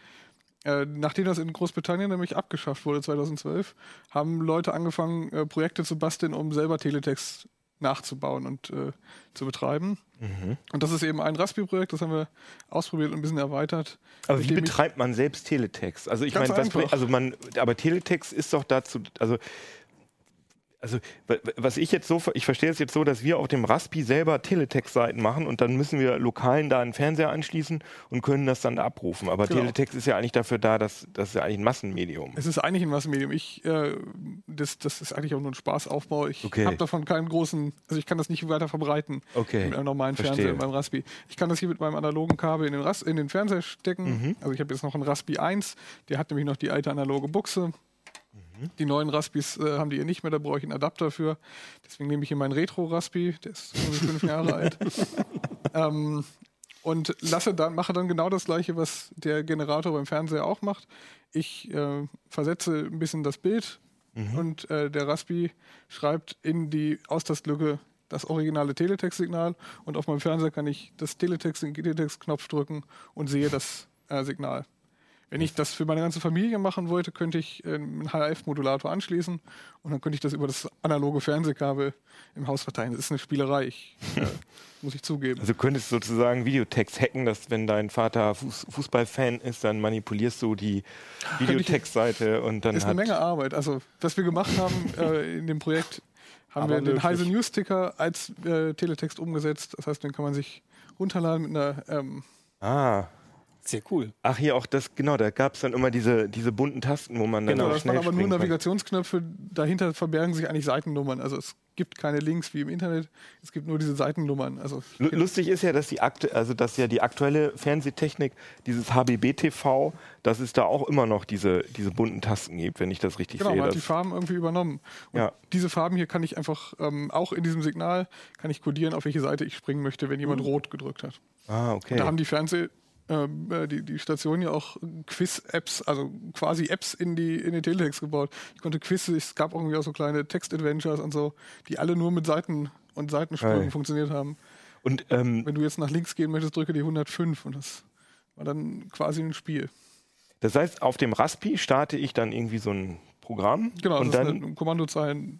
Äh, nachdem das in Großbritannien nämlich abgeschafft wurde 2012, haben Leute angefangen, äh, Projekte zu basteln, um selber Teletext nachzubauen und äh, zu betreiben. Mhm. Und das ist eben ein Raspi-Projekt, das haben wir ausprobiert und ein bisschen erweitert. Aber wie betreibt man selbst Teletext? Also ich meine, also man, aber Teletext ist doch dazu, also also wa- wa- was ich jetzt so, ich verstehe es jetzt so, dass wir auf dem Raspi selber Teletext-Seiten machen und dann müssen wir lokalen da einen Fernseher anschließen und können das dann da abrufen. Aber Genau. Teletext ist ja eigentlich dafür da, dass das ist ja eigentlich ein Massenmedium. Es ist eigentlich ein Massenmedium. Ich, äh, das, das ist eigentlich auch nur ein Spaßaufbau. Ich Okay. habe davon keinen großen, also ich kann das nicht weiter verbreiten Okay, mit einem normalen verstehe. Fernseher, mit meinem Raspi. Ich kann das hier mit meinem analogen Kabel in den, Ras in den Fernseher stecken. Mhm. Also ich habe jetzt noch einen Raspi 1, der hat nämlich noch die alte analoge Buchse. Mhm. Die neuen Raspis äh, haben die hier nicht mehr, da brauche ich einen Adapter für. Deswegen nehme ich hier meinen Retro-Raspi, der ist fünf Jahre alt. Ähm, und lasse dann, mache dann genau das gleiche, was der Generator beim Fernseher auch macht. Ich äh, versetze ein bisschen das Bild und äh, der Raspi schreibt in die Austastlücke das originale Teletext-Signal und auf meinem Fernseher kann ich das Teletext, den Teletext-Knopf drücken und sehe das äh, Signal. Wenn ich das für meine ganze Familie machen wollte, könnte ich äh, einen HRF-Modulator anschließen und dann könnte ich das über das analoge Fernsehkabel im Haus verteilen. Das ist eine Spielerei, ich, äh, muss ich zugeben. Also du könntest sozusagen Videotext hacken, dass wenn dein Vater Fuß Fußballfan ist, dann manipulierst du die Videotextseite und dann ist hat eine Menge Arbeit. Also, was wir gemacht haben äh, in dem Projekt, haben Aber wir den. Heise News Ticker als äh, Teletext umgesetzt. Das heißt, den kann man sich runterladen mit einer. Ähm, ah Sehr cool. Ach, hier auch das, genau, da gab es dann immer diese, diese bunten Tasten, wo man dann genau, das waren aber nur. Navigationsknöpfe. Dahinter verbergen sich eigentlich Seitennummern. Also es gibt keine Links wie im Internet. Es gibt nur diese Seitennummern. Also Lu- Lustig ist ja, dass die aktu also dass ja die aktuelle Fernsehtechnik, dieses HBB-TV, dass es da auch immer noch diese, diese bunten Tasten gibt, wenn ich das richtig Genau, sehe. man hat die Farben irgendwie übernommen. Und Ja. diese Farben hier kann ich einfach ähm, auch in diesem Signal kann ich kodieren, auf welche Seite ich springen möchte, wenn jemand rot gedrückt hat. ah, okay. Da haben die Fernseh, die, die Stationen ja auch Quiz-Apps, also quasi Apps in, die, in den Teletext gebaut. Ich konnte Quiz, es gab irgendwie auch so kleine Text-Adventures und so, die alle nur mit Seiten und Seitensprüngen Geil. funktioniert haben. Und ähm, Wenn du jetzt nach links gehen möchtest, drücke die 105 und das war dann quasi ein Spiel. das heißt, auf dem Raspi starte ich dann irgendwie so ein Programm Genau, und das dann ist eine Kommandozeilen,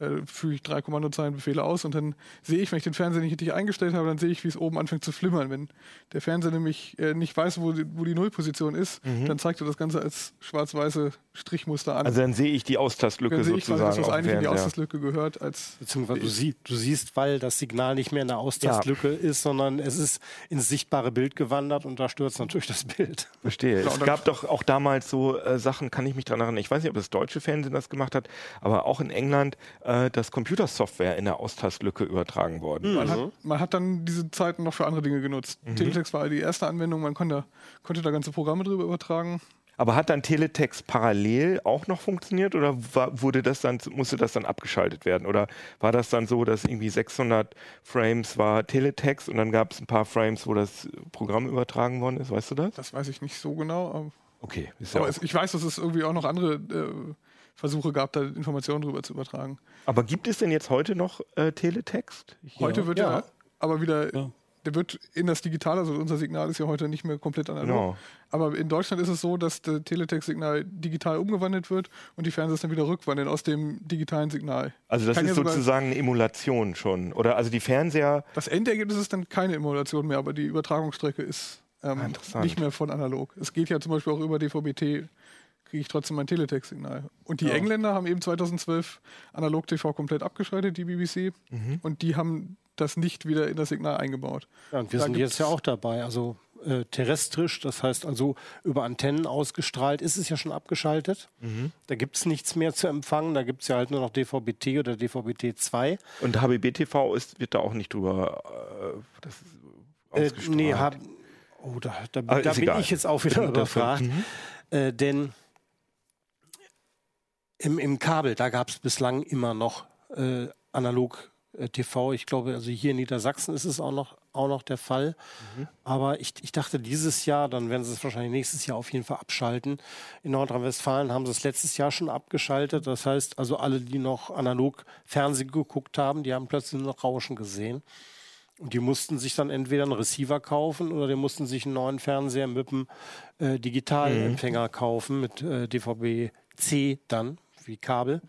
äh, füge ich drei Kommandozeilenbefehle aus und dann sehe ich, wenn ich den Fernseher nicht richtig eingestellt habe, dann sehe ich, wie es oben anfängt zu flimmern. Wenn der Fernseher nämlich äh, nicht weiß, wo die, wo die Nullposition ist, dann zeigt er das Ganze als schwarz-weiße Strichmuster an. Mhm. also dann sehe ich die Austastlücke dann sehe ich quasi, sozusagen dass das eigentlich in die Fernseher. Auslastlücke gehört, als Beziehungsweise du, sie, du siehst, weil das Signal nicht mehr in der Austastlücke ist, sondern es ist ins sichtbare Bild gewandert und da stürzt natürlich das Bild. Verstehe. Genau, es gab doch auch damals so äh, Sachen, kann ich mich dran erinnern. Ich weiß nicht, ob das deutsche Fernsehen das gemacht hat, aber auch in England, äh, dass Computersoftware in der Austastlücke übertragen worden. man, hat, man hat dann diese Zeiten noch für andere Dinge genutzt. Mhm. Teletext war die erste Anwendung, man konnte, konnte da ganze Programme drüber übertragen. Aber hat dann Teletext parallel auch noch funktioniert oder war, wurde das dann, musste das dann abgeschaltet werden? Oder war das dann so, dass irgendwie 600 Frames war Teletext und dann gab es ein paar Frames, wo das Programm übertragen worden ist? Weißt du das? Das weiß ich nicht so genau. Aber, Okay, ist ja aber es, ich weiß, dass es irgendwie auch noch andere äh, Versuche gab, da Informationen drüber zu übertragen. aber gibt es denn jetzt heute noch äh, Teletext? Ich- Heute wird Ja. ja, aber wieder, Ja. der wird in das Digitale, also unser Signal ist ja heute nicht mehr komplett analog. Genau. Aber in Deutschland ist es so, dass das Teletext-Signal digital umgewandelt wird und die Fernseher dann wieder rückwandeln aus dem digitalen Signal. Also das Kann ist ja sozusagen eine Emulation schon. Oder also die Fernseher, Das Endergebnis ist dann keine Emulation mehr, aber die Übertragungsstrecke ist ähm, Ah, nicht mehr von analog. Es geht ja zum Beispiel auch über DVB-T, kriege ich trotzdem mein Teletext-Signal. Und die Ja. Engländer haben eben 2012 Analog-TV komplett abgeschaltet, die BBC, Mhm. und die haben das nicht wieder in das Signal eingebaut. Ja, und wir Da sind jetzt ja auch dabei. Also äh, terrestrisch, das heißt also über Antennen ausgestrahlt, ist es ja schon abgeschaltet. Mhm. Da gibt es nichts mehr zu empfangen. Da gibt es ja halt nur noch DVB-T oder DVB-T2. und HBB-TV ist, wird da auch nicht drüber äh, das ist Äh, ausgestrahlt. nee, hab, oh, da, da, da bin egal. ich jetzt auch wieder überfragt. Mhm. Äh, denn im, im Kabel, da gab es bislang immer noch äh, analog äh, TV. Ich glaube, also hier in Niedersachsen ist es auch noch, auch noch der Fall. Mhm. Aber ich, ich dachte dieses Jahr, dann werden sie es wahrscheinlich nächstes Jahr auf jeden Fall abschalten. In Nordrhein-Westfalen haben sie es letztes Jahr schon abgeschaltet. Das heißt, also alle, die noch analog Fernsehen geguckt haben, die haben plötzlich nur noch Rauschen gesehen. Und die mussten sich dann entweder einen Receiver kaufen oder die mussten sich einen neuen Fernseher mit einem äh, Digitalempfänger kaufen, mit äh, DVB-C dann, wie Kabel.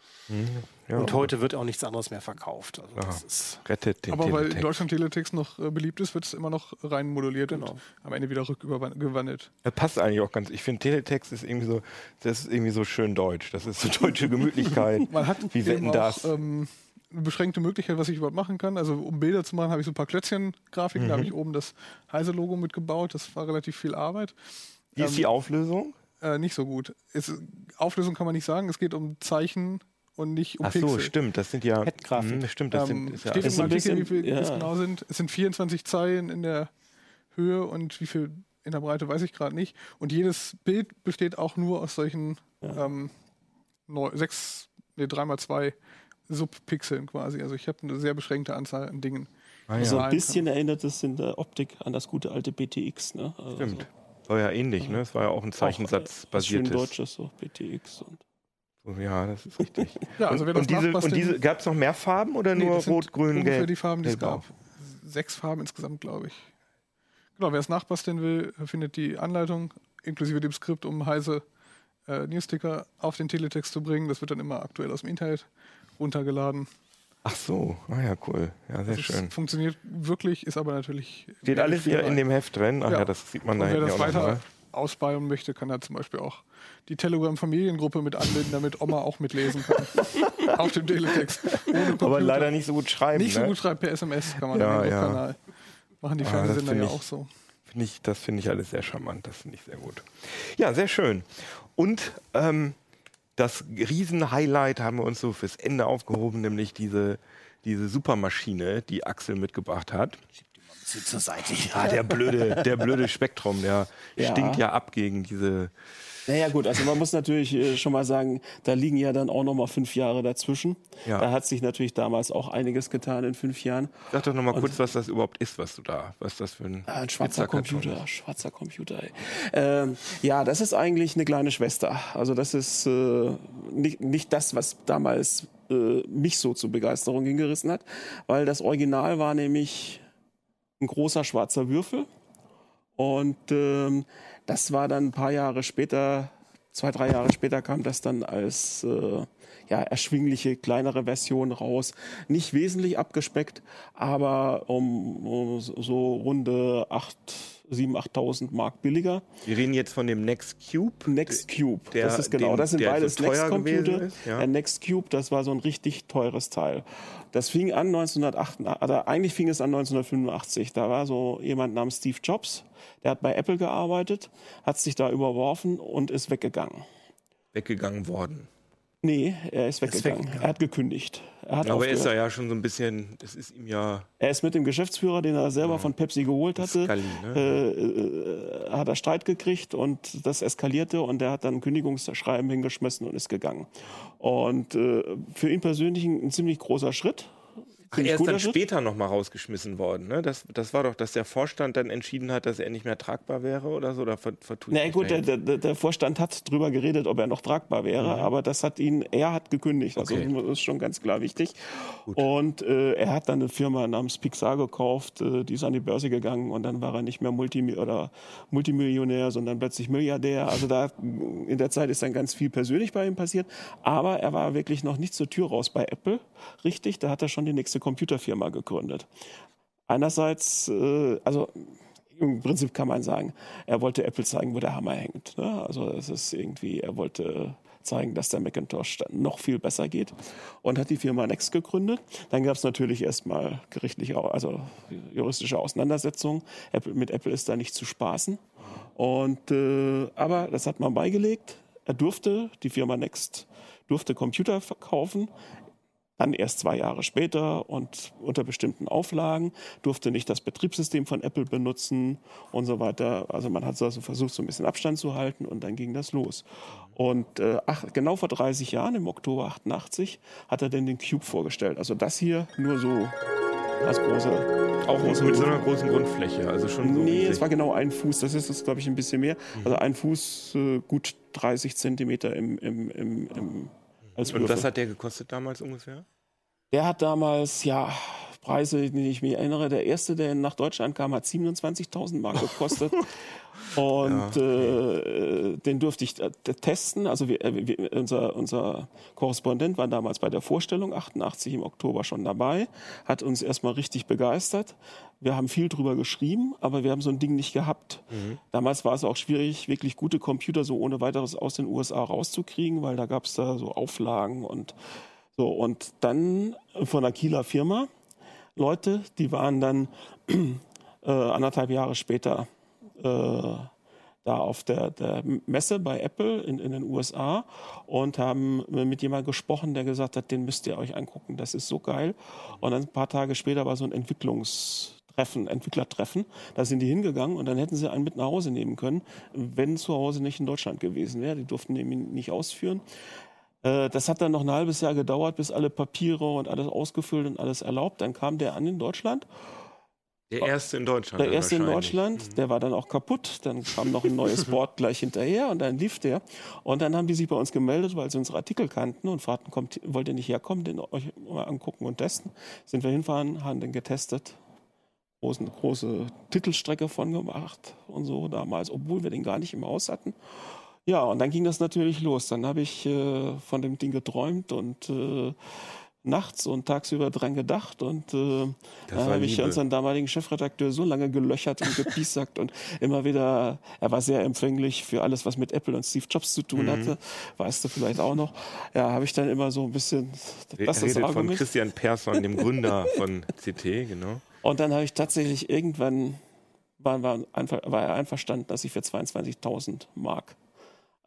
Ja, Und heute wird auch nichts anderes mehr verkauft. Also das Aha. ist rettet den Aber weil in Teletext. Deutschland Teletext noch äh, beliebt ist, wird es immer noch rein moduliert Genau. und am Ende wieder rückgewandelt. Das passt eigentlich auch ganz. Ich finde Teletext ist irgendwie so, das ist irgendwie so schön deutsch. Das ist so deutsche Gemütlichkeit. Man hat Wie wetten eben das? auch ähm, eine beschränkte Möglichkeit, was ich überhaupt machen kann. Also um Bilder zu machen, habe ich so ein paar Klötzchen-Grafiken. Da habe ich oben das Heise-Logo mitgebaut. Das war relativ viel Arbeit. Wie ist die Auflösung? Äh, nicht so gut. Es, Auflösung kann man nicht sagen. Es geht um Zeichen und nicht um Ach so, Pixel. stimmt. Das sind ja. Headgrafik. Hm, stimmt, das Ähm, sind. Ist ja, steht im ein Artikel, wie viel ja. genau sind. Es sind 24 Zeilen in der Höhe und wie viel in der Breite weiß ich gerade nicht. Und jedes Bild besteht auch nur aus solchen ähm, neu, sechs, nee, dreimal zwei Subpixeln quasi. Also ich habe eine sehr beschränkte Anzahl an Dingen. ah, So ja. ein bisschen erinnert es in der Optik an das gute alte BTX. Ne? Also Stimmt. War ja ähnlich, ne? Es war ja auch ein äh, was schön Zeichensatz-basiertes. deutsches, so BTX. Und So, Ja, das ist richtig. Ja, also das und diese, und diese gab es noch mehr Farben oder Nee, nur Rot, Grün, ungefähr Gelb? die Farben, die es gab. Sechs Farben insgesamt, glaube ich. Genau, wer es nachbasteln will, findet die Anleitung inklusive dem Skript, um heiße äh, Newsticker auf den Teletext zu bringen. Das wird dann immer aktuell aus dem Internet runtergeladen. Ach so, ah ja, cool. Ja, sehr Das schön. funktioniert wirklich, ist aber natürlich. Steht alles hier in dem Heft drin? Ach ja, Ja. das sieht man da wer hinten das ja auch weiter nochmal. ausbauen möchte, kann da zum Beispiel auch die Telegram-Familiengruppe mit anbinden, damit Oma auch mitlesen kann. auf dem Teletext. Aber leider nicht so gut schreiben. Nicht so ne? gut schreibt per SMS, kann man Ja, dem ja. Kanal. Machen die Ah, das Fernsehsender find ja ich- auch so. Finde ich, das finde ich alles sehr charmant. Das finde ich sehr gut. Ja, sehr schön. Und ähm, das Riesen-Highlight haben wir uns so fürs Ende aufgehoben, nämlich diese, diese Supermaschine, die Axel mitgebracht hat. bisschen zur Seite. Ah, der blöde, der blöde Spektrum, der Ja. stinkt ja ab gegen diese. Naja gut, also man muss natürlich äh, schon mal sagen, da liegen ja dann auch noch mal fünf Jahre dazwischen. Ja. Da hat sich natürlich damals auch einiges getan in fünf Jahren. Sag doch noch mal kurz, was das überhaupt ist, was du da, was das für ein, Ah, Ein schwarzer Computer, schwarzer Computer. Ey. Ähm, ja, das ist eigentlich eine kleine Schwester. Also das ist äh, nicht, nicht das, was damals äh, mich so zur Begeisterung hingerissen hat, weil das Original war nämlich ein großer schwarzer Würfel und ähm, das war dann ein paar Jahre später, zwei, drei Jahre später kam das dann als äh, ja, erschwingliche, kleinere Version raus. Nicht wesentlich abgespeckt, aber um, um so runde 8, 7.000, 8.000 Mark billiger. Wir reden jetzt von dem Next Cube. Next Cube, der- das ist genau, den- das sind beides so teuer Next-Computer. gewesen ist, ja. Der Next Cube, das war so ein richtig teures Teil. Das fing an 1988, oder eigentlich fing es an 1985. Da war so jemand namens Steve Jobs, der hat bei Apple gearbeitet, hat sich da überworfen und ist weggegangen. Weggegangen worden. Nee, er ist weggegangen. Er hat gekündigt. Er hat Aber er ist aufgehört. ja, ja schon so ein bisschen, das ist ihm ja Er ist mit dem Geschäftsführer, den er selber von Pepsi geholt hatte, Scully, ne? äh, äh, hat er Streit gekriegt und das eskalierte und er hat dann ein Kündigungsschreiben hingeschmissen und ist gegangen. Und äh, für ihn persönlich ein, ein ziemlich großer Schritt. Ziemlich er ist dann später nochmal rausgeschmissen worden, ne? Das, das war doch, dass der Vorstand dann entschieden hat, dass er nicht mehr tragbar wäre oder so, oder ver- vertue ich Na gut, der, der, der- Vorstand hat drüber geredet, ob er noch tragbar wäre, aber das hat ihn, er hat gekündigt. Also Okay. das ist schon ganz klar wichtig. Und äh, er hat dann eine Firma namens Pixar gekauft, äh, die ist an die Börse gegangen und dann war er nicht mehr Multimi oder Multimillionär, sondern plötzlich Milliardär. Also da in der Zeit ist dann ganz viel persönlich bei ihm passiert. Aber er war wirklich noch nicht zur Tür raus bei Apple, richtig. Da hat er schon die nächste Computerfirma gegründet. Einerseits, äh, also im Prinzip kann man sagen, er wollte Apple zeigen, wo der Hammer hängt. Ne? Also es ist irgendwie, er wollte zeigen, dass der Macintosh noch viel besser geht und hat die Firma Next gegründet. Dann gab es natürlich erstmal gerichtliche, also juristische Auseinandersetzungen. Apple, mit Apple ist da nicht zu spaßen. Und äh, aber das hat man beigelegt. Er durfte die Firma Next durfte Computer verkaufen. Dann erst zwei Jahre später und unter bestimmten Auflagen durfte nicht das Betriebssystem von Apple benutzen und so weiter. Also man hat also versucht, so ein bisschen Abstand zu halten und dann ging das los. Und äh, ach, genau vor 30 Jahren, im Oktober 88, hat er dann den Cube vorgestellt. Also das hier nur so als große. Auch mit so einer großen Grundfläche, also schon so Nee, es war genau ein Fuß. Das ist, glaube ich, ein bisschen mehr. Also ein Fuß, äh, gut 30 Zentimeter im, im, im, im Und was hat der gekostet damals ungefähr? Der hat damals, ja, Preise, die ich mich erinnere, der erste, der nach Deutschland kam, hat 27.000 Mark gekostet. Und äh, den durfte ich äh, testen. Also wir, äh, wir, unser, unser Korrespondent war damals bei der Vorstellung 88 im Oktober schon dabei, hat uns erstmal richtig begeistert. Wir haben viel drüber geschrieben, aber wir haben so ein Ding nicht gehabt. Damals war es auch schwierig, wirklich gute Computer so ohne weiteres aus den USA rauszukriegen, weil da gab es da so Auflagen und so. Und dann von einer Kieler Firma Leute, die waren dann äh, anderthalb Jahre später äh, da auf der, der Messe bei Apple in, in den USA und haben mit jemandem gesprochen, der gesagt hat, den müsst ihr euch angucken, das ist so geil. Und dann ein paar Tage später war so ein Entwicklungstreffen, Entwicklertreffen. Da sind die hingegangen und dann hätten sie einen mit nach Hause nehmen können, wenn zu Hause nicht in Deutschland gewesen wäre. Die durften ihn nicht ausführen. Äh, Das hat dann noch ein halbes Jahr gedauert, bis alle Papiere und alles ausgefüllt und alles erlaubt. Dann kam der an in Deutschland. Der erste in Deutschland. Der erste in. Deutschland, der war dann auch kaputt. Dann kam noch ein neues Board gleich hinterher und dann lief der. Und dann haben die sich bei uns gemeldet, weil sie unsere Artikel kannten und fragten, kommt, wollt ihr nicht herkommen, den euch mal angucken und testen? Sind wir hinfahren, haben den getestet. Großen, große Titelstrecke von gemacht und so damals, obwohl wir den gar nicht im Haus hatten. Ja, und dann ging das natürlich los. Dann habe ich äh, von dem Ding geträumt und äh, nachts und tagsüber dran gedacht. Und äh, dann habe ich unseren damaligen Chefredakteur so lange gelöchert und gepiesackt und immer wieder, er war sehr empfänglich für alles, was mit Apple und Steve Jobs zu Mhm. tun hatte. Weißt du vielleicht auch noch. Ja, habe ich dann immer so ein bisschen das ist das redet von. Christian Persson, dem Gründer von CT, genau. Und dann habe ich tatsächlich irgendwann, war, war, war er einverstanden, dass ich für 22.000 Mark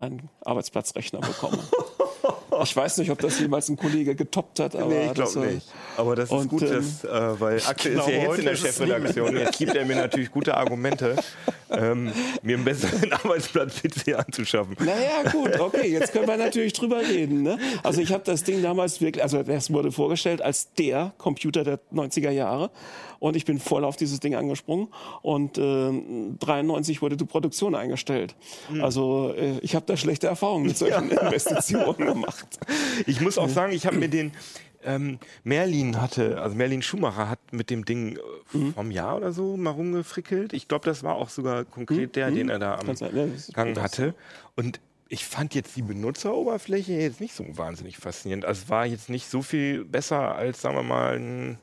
einen Arbeitsplatzrechner bekomme. ich weiß nicht, ob das jemals ein Kollege getoppt hat, aber nee, ich glaube nicht. Aber das ist und, gut, ähm, dass, äh, weil Axel ist ja jetzt in der Chefredaktion. Jetzt gibt er mir natürlich gute Argumente, ähm, mir einen besseren Arbeitsplatz-PC anzuschaffen. Naja, gut, okay, jetzt können wir natürlich drüber reden. Ne? Also ich habe das Ding damals wirklich, also es wurde vorgestellt als der Computer der 90er Jahre und ich bin voll auf dieses Ding angesprungen und äh, 93 wurde die Produktion eingestellt. Also äh, ich habe da schlechte Erfahrungen mit solchen Investitionen gemacht. Ich muss auch sagen, ich habe mir den ähm, Merlin hatte, also Merlin Schumacher hat mit dem Ding äh, vom Jahr oder so mal rumgefrickelt. Ich glaube, das war auch sogar konkret der, den er da am Gang hatte. Und ich fand jetzt die Benutzeroberfläche jetzt nicht so wahnsinnig faszinierend. Also es war jetzt nicht so viel besser als, sagen wir mal, ein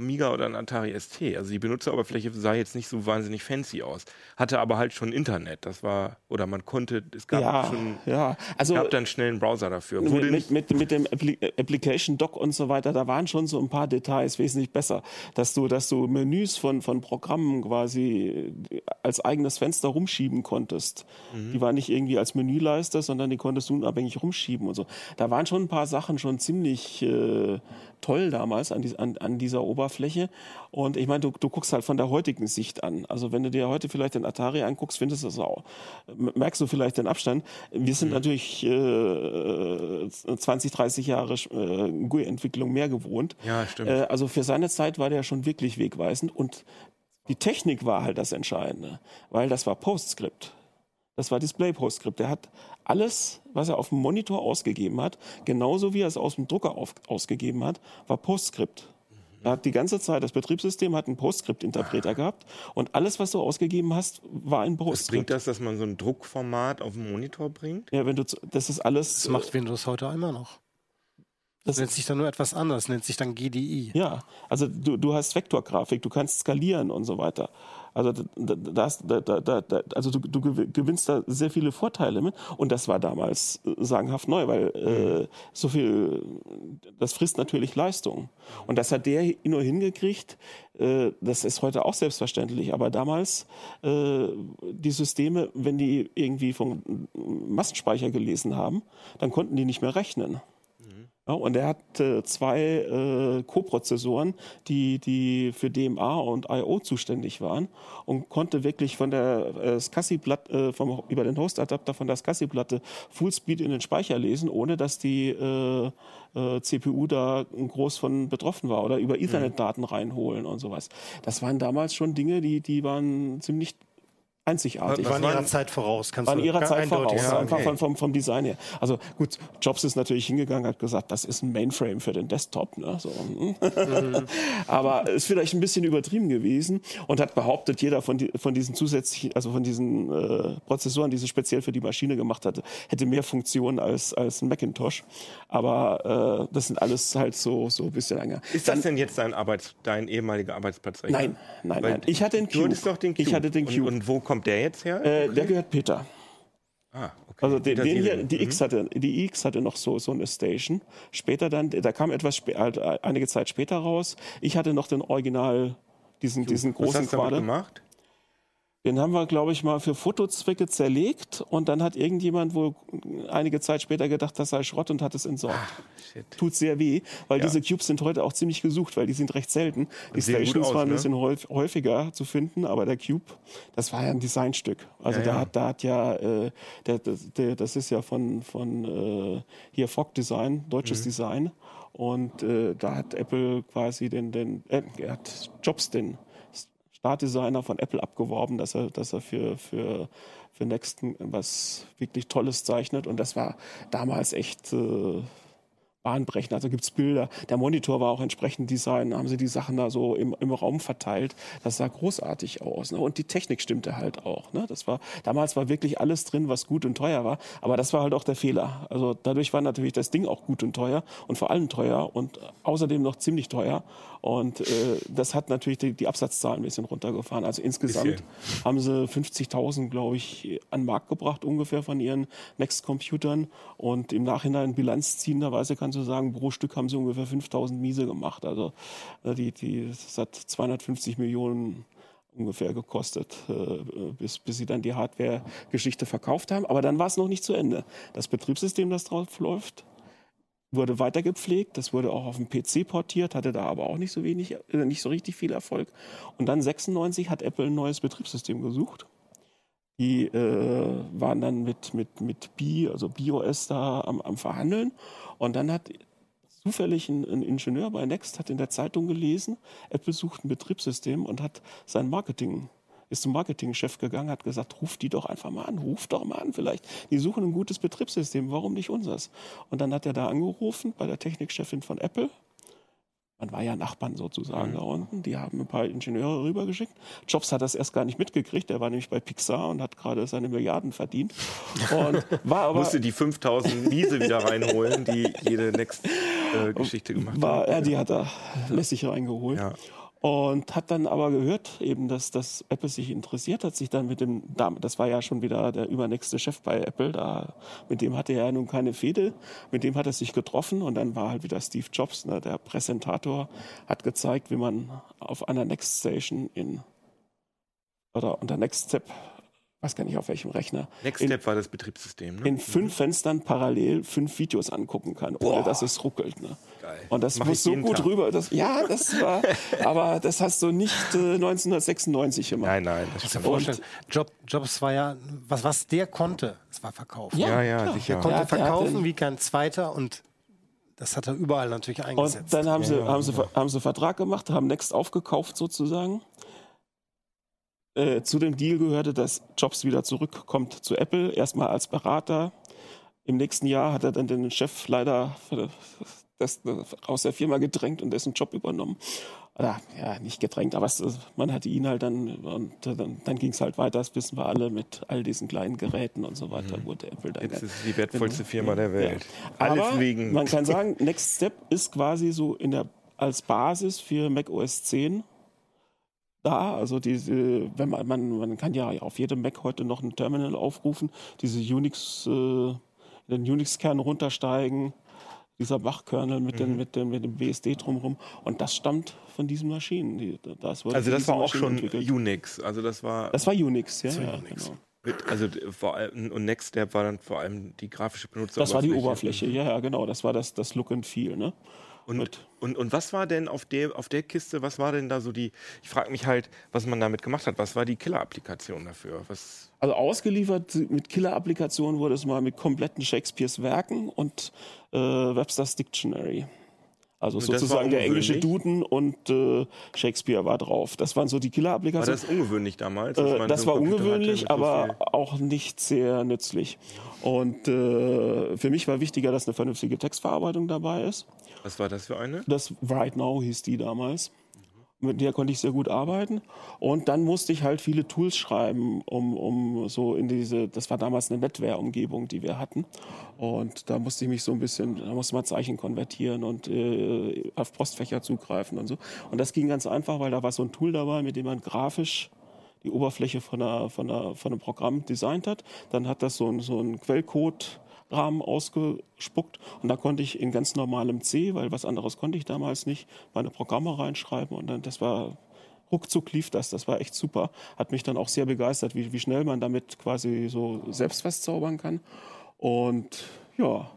Amiga oder ein Atari ST. Also die Benutzeroberfläche sah jetzt nicht so wahnsinnig fancy aus. Hatte aber halt schon Internet. Das war, oder man konnte, es gab ja, schon, ja. Also gab dann schnell einen Browser dafür. Wurde mit, mit, mit dem Appli Application Dock und so weiter, da waren schon so ein paar Details wesentlich besser, dass du, dass du Menüs von, von Programmen quasi als eigenes Fenster rumschieben konntest. Mhm. Die waren nicht irgendwie als Menüleiste, sondern die konntest du unabhängig rumschieben und so. Da waren schon ein paar Sachen schon ziemlich äh, toll damals an, die, an, an dieser Oberfläche. Und ich meine, du, du guckst halt von der heutigen Sicht an. Also wenn du dir heute vielleicht den Atari anguckst, findest du das auch, merkst du vielleicht den Abstand. Wir sind natürlich äh, 20, 30 Jahre äh, GUI-Entwicklung mehr gewohnt. Ja, stimmt. Äh, also für seine Zeit war der schon wirklich wegweisend und die Technik war halt das Entscheidende, weil das war PostScript. Das war Display PostScript. Der hat alles, was er auf dem Monitor ausgegeben hat, genauso wie er es aus dem Drucker auf, ausgegeben hat, war PostScript. Er hat die ganze Zeit, das Betriebssystem hat einen PostScript-Interpreter gehabt und alles, was du ausgegeben hast, war ein was bringt PostScript. das, dass man so ein Druckformat auf den Monitor bringt? Ja, wenn du, das ist alles. Das macht Windows heute immer noch. Das Das- nennt sich dann nur etwas anders, nennt sich dann GDI. Ja, also du, du hast Vektorgrafik, du kannst skalieren und so weiter. Also, da, da, da, da, also du, du gew- gewinnst da sehr viele Vorteile mit. Und das war damals äh, sagenhaft neu, weil äh, so viel, das frisst natürlich Leistung. Und das hat der nur hingekriegt. Äh, das ist heute auch selbstverständlich. Aber damals, äh, die Systeme, wenn die irgendwie vom Massenspeicher gelesen haben, dann konnten die nicht mehr rechnen. Ja, und er hat äh, zwei äh, Co-Prozessoren, die, die für DMA und I.O. zuständig waren und konnte wirklich von der äh, SCSI-Platte, äh, vom, über den Host-Adapter von der SCSI-Platte Fullspeed in den Speicher lesen, ohne dass die äh, äh, CPU da groß von betroffen war oder über Ethernet-Daten reinholen und sowas. Das waren damals schon Dinge, die, die waren ziemlich einzigartig. Waren waren- ihrer Zeit voraus, kannst War in du ihrer ga- Zeit voraus, einfach okay. von, vom, vom Design her. Also gut, Jobs ist natürlich hingegangen, hat gesagt, das ist ein Mainframe für den Desktop. Ne? So, hm. Aber ist vielleicht ein bisschen übertrieben gewesen und hat behauptet, jeder von, die, von diesen zusätzlichen, also von diesen äh, Prozessoren, die sie speziell für die Maschine gemacht hatte, hätte mehr Funktionen als, als ein Macintosh. Aber äh, das sind alles halt so, so ein bisschen länger. Ist das denn jetzt dein, Arbeits-, dein ehemaliger Arbeitsplatzrechner? Nein, nein, Weil nein. Ich hatte den Du Cube. hattest doch den Cube. Ich hatte den Cube. Und, und wo kommt der jetzt her? äh, der gehört Peter. ah, okay. Also den, den hier, die X hatte, die X hatte noch so so eine Station. Später dann, da kam etwas halt, äh, einige Zeit später raus. Ich hatte noch den Original, diesen diesen Was großen hast du damit gemacht? Den haben wir, glaube ich, mal für Fotozwecke zerlegt und dann hat irgendjemand wohl einige Zeit später gedacht, das sei Schrott und hat es entsorgt. Shit. Tut sehr weh, weil Ja. diese Cubes sind heute auch ziemlich gesucht, weil die sind recht selten. Die sehen gut Stations aus, waren ein ne? bisschen häuf- häufiger zu finden, aber der Cube, das war ja ein Designstück. Also Ja, da ja. hat, da hat ja, äh, der, der, der, das ist ja von, von äh, hier Fogg Design, deutsches Mhm. Design. Und äh, da hat Apple quasi den, den äh, er hat Jobs den Startdesigner von Apple abgeworben, dass er, dass er für, für, für Nexten was wirklich Tolles zeichnet. Und das war damals echt äh, bahnbrechend. Also gibt's Bilder. Der Monitor war auch entsprechend Design. Haben sie die Sachen da so im, im Raum verteilt. Das sah großartig aus. Ne? Und die Technik stimmte halt auch. Ne? Das war, damals war wirklich alles drin, was gut und teuer war. Aber das war halt auch der Fehler. Also dadurch war natürlich das Ding auch gut und teuer und vor allem teuer und außerdem noch ziemlich teuer. Und äh, das hat natürlich die, die Absatzzahlen ein bisschen runtergefahren. Also insgesamt haben sie 50.000, glaube ich, an den Markt gebracht ungefähr von ihren Next-Computern. Und im Nachhinein bilanzziehenderweise kannst du sagen, pro Stück haben sie ungefähr 5.000 Miese gemacht. Also äh, die, die, das hat 250 Millionen ungefähr gekostet, äh, bis, bis sie dann die Hardware-Geschichte verkauft haben. Aber dann war es noch nicht zu Ende. Das Betriebssystem, das drauf läuft, wurde weiter gepflegt, das wurde auch auf dem PC portiert, hatte da aber auch nicht so wenig, äh, nicht so richtig viel Erfolg. Und dann 96 hat Apple ein neues Betriebssystem gesucht. Die äh, waren dann mit, mit, mit B, also BIOS da am, am Verhandeln. Und dann hat zufällig ein, ein Ingenieur bei Next hat in der Zeitung gelesen, Apple sucht ein Betriebssystem und hat sein Marketing ist zum Marketingchef gegangen, hat gesagt, ruf die doch einfach mal an, ruf doch mal an vielleicht. Die suchen ein gutes Betriebssystem, warum nicht unseres? Und dann hat er da angerufen bei der Technikchefin von Apple. Man war ja Nachbarn sozusagen da unten. Die haben ein paar Ingenieure rübergeschickt. Jobs hat das erst gar nicht mitgekriegt. Der war nämlich bei Pixar und hat gerade seine Milliarden verdient. Und war aber Musste die 5000 Miese wieder reinholen, die jede Next. Geschichte gemacht War, hat. ja, die hat er lässig reingeholt. Ja. Und hat dann aber gehört, eben, dass, dass Apple sich interessiert hat, sich dann mit dem, das war ja schon wieder der übernächste Chef bei Apple, da, mit dem hatte er ja nun keine Fehde, mit dem hat er sich getroffen und dann war halt wieder Steve Jobs, ne, der Präsentator, hat gezeigt, wie man auf einer Next Station in, oder unter Next Step, weiß gar nicht auf welchem Rechner, Next in, Step war das Betriebssystem, ne? in fünf Fenstern parallel fünf Videos angucken kann, ohne dass es ruckelt. Ne? Geil. Und das Mach muss ich so gut Tag. rüber. Das, ja, das war, aber das hast du nicht äh, 1996 gemacht. Nein, nein, das stimmt. vorstellen, Job, Jobs war ja, was, was der konnte, es war Verkauf. Ja, ja, klar. sicher. Der konnte Ja, der verkaufen den- wie kein zweiter und das hat er überall natürlich Und eingesetzt. dann haben sie, haben, sie, haben sie Vertrag gemacht, haben Next aufgekauft sozusagen. Äh, zu dem Deal gehörte, dass Jobs wieder zurückkommt zu Apple, erstmal als Berater. Im nächsten Jahr hat er dann den Chef leider das, aus der Firma gedrängt und dessen Job übernommen. Oder, ja, nicht gedrängt, aber es, man hatte ihn halt dann, und dann, dann ging es halt weiter, das wissen wir alle, mit all diesen kleinen Geräten und so weiter, wurde Apple dann Mhm. Jetzt ist die wertvollste Firma der Welt. ja. Alles Aber wegen. Man kann sagen, Next Step ist quasi so in der, als Basis für Mac OS 10 da. Also diese, wenn man, man, man kann ja auf jedem Mac heute noch ein Terminal aufrufen, diese Unix, äh, den Unix-Kern runtersteigen, dieser Bach-Kernel mit, Mhm. den, mit, dem, mit dem BSD drumherum. Und das stammt von diesen Maschinen. Die, das also das war auch Maschinen schon entwickelt. Unix. Also das war Das war Unix, ja. war ja Unix. Genau. also d- vor allem und Next Step war dann vor allem die grafische Benutzer. Das war die Oberfläche, ja, ja, genau. Das war das, das Look and Feel. Ne? Und, und, und was war denn auf der, auf der Kiste, was war denn da so die, ich frage mich halt, was man damit gemacht hat, was war die Killer-Applikation dafür? Was, Also ausgeliefert mit Killer-Applikationen wurde es mal mit kompletten Shakespeares Werken und äh, Webster's Dictionary. Also Und war sozusagen der englische? Duden und äh, Shakespeare war drauf. Das waren so die war Killer-Applikationen. das ungewöhnlich damals? Äh, das so war Computer ungewöhnlich, so aber viel- auch nicht sehr nützlich. Und äh, für mich war wichtiger, dass eine vernünftige Textverarbeitung dabei ist. Was war das für eine? Das Right Now hieß die damals. Mit der konnte ich sehr gut arbeiten. Und dann musste ich halt viele Tools schreiben, um, um so in diese, das war damals eine NetWare-Umgebung, die wir hatten. Und da musste ich mich so ein bisschen, da musste man Zeichen konvertieren und äh, auf Postfächer zugreifen und so. Und das ging ganz einfach, weil da war so ein Tool dabei, mit dem man grafisch die Oberfläche von, einer, von, einer, von einem Programm designt hat. Dann hat das so ein, so ein Quellcode-Rahmen ausgespuckt und da konnte ich in ganz normalem C, weil was anderes konnte ich damals nicht, meine Programme reinschreiben und dann, das war, ruckzuck lief das, das war echt super. Hat mich dann auch sehr begeistert, wie, wie schnell man damit quasi so selbst was zaubern kann. Und ja,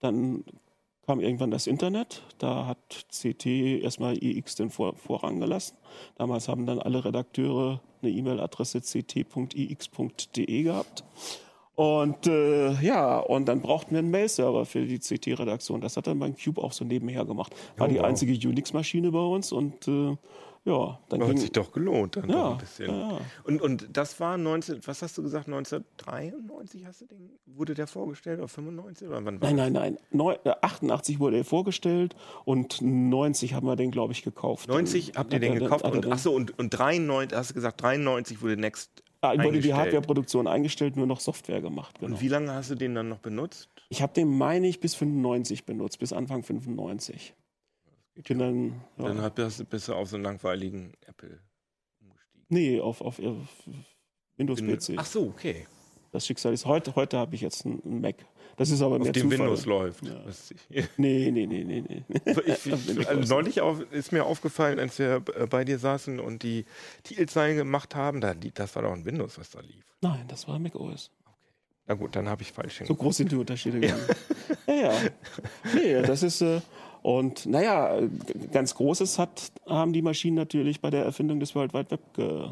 dann kam irgendwann das Internet. Da hat CT erstmal IX den Vor Vorrang gelassen. Damals haben dann alle Redakteure eine E-Mail-Adresse ct.ix.de gehabt. Und äh, ja, und dann brauchten wir einen Mail-Server für die CT-Redaktion. Das hat dann mein Cube auch so nebenher gemacht. War Oh, die wow. einzige Unix-Maschine bei uns und äh, ja, dann Hat ging sich doch gelohnt dann Ja, doch ein bisschen. ja, ja. Und, und das war 19, was hast du gesagt, 1993 hast du den, wurde der vorgestellt oder 95 oder wann war Nein, nein, nein. Neu, äh, 88 wurde er vorgestellt und 90 haben wir den, glaube ich, gekauft. 90 Dann habt ihr hat den er- gekauft hat und achso und, und 93, hast du gesagt, 93 wurde Next wurde die eingestellt. Hardwareproduktion eingestellt, nur noch Software gemacht. Genau. Und wie lange hast du den dann noch benutzt? Ich habe den, meine ich, bis 95 benutzt, bis Anfang 95. Bin dann, ja, Dann hat, bist, bist du auf so einen langweiligen Apple umgestiegen. nee, auf, auf, auf Windows PC. Ach so, okay. Das Schicksal ist heute, heute habe ich jetzt einen Mac. Das ist aber Auf mehr dem Zufall. Windows läuft. Ja. Nee, nee, nee, nee, nee. Ich, ich, also neulich auf, ist mir aufgefallen, als wir äh, bei dir saßen und die Titelzeilen gemacht haben, da, das war doch ein Windows, was da lief. Nein, das war Mac OS. Na gut, dann habe ich falsch So hingeguckt. groß sind die Unterschiede nicht. Ja, ja. Nee, das ist. Äh, und naja, ganz Großes hat, haben die Maschinen natürlich bei der Erfindung des World Wide Web ge,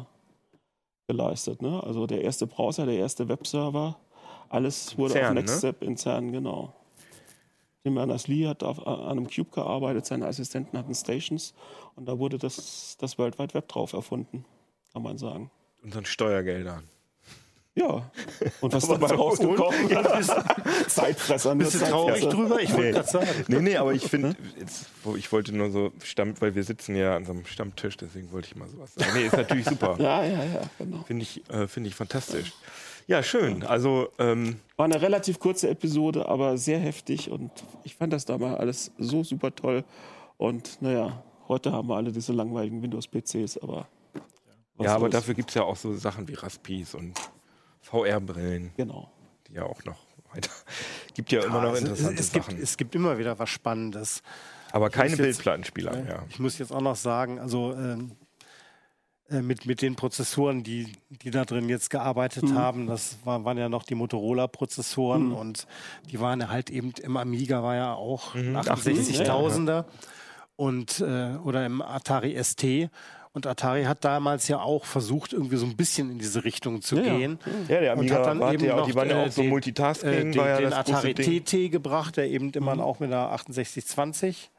geleistet. Ne? Also der erste Browser, der erste Webserver, alles wurde CERN, auf ne? NextStep in CERN, genau. Tim Berners-Lee hat auf, an einem Cube gearbeitet, seine Assistenten hatten Stations und da wurde das, das World Wide Web drauf erfunden, kann man sagen. Unseren Steuergeldern. Ja. Und was dabei so- rausgekommen ist? Zeitfresser. ne? Bist du traurig drüber? Ich wollte Nee. gerade sagen. Nee, nee, aber ich finde, wo- ich wollte nur so Stamm, weil wir sitzen ja an so einem Stammtisch, deswegen wollte ich mal sowas sagen. Nee, ist natürlich super. Ja, ja, ja, genau. Finde ich, äh, finde ich fantastisch. Ja, schön. Also, ähm, War eine relativ kurze Episode, aber sehr heftig und ich fand das damals alles so super toll. Und naja, heute haben wir alle diese langweiligen Windows-PCs, aber. was ja, aber dafür gibt es ja auch so Sachen wie Raspis und VR-Brillen, Genau. die ja auch noch weiter. Gibt ja immer noch es, interessante es, es, gibt, Sachen. es gibt immer wieder was Spannendes. aber keine Bildplattenspieler mehr. Ich muss jetzt auch noch sagen, also ähm, äh, mit, mit den Prozessoren, die, die da drin jetzt gearbeitet Mhm. haben, das war, waren ja noch die Motorola-Prozessoren und die waren ja halt eben im Amiga war ja auch Mhm, 68.000er und äh, oder im Atari ST. Und Atari hat damals ja auch versucht, irgendwie so ein bisschen in diese Richtung zu Ja, ja. gehen. Ja, der Und Amiga hat dann eben ja auch, noch, die waren ja äh, auch so den- Multitasking, äh, den, war ja den Atari. TT gebracht, der eben immer auch mit einer 6820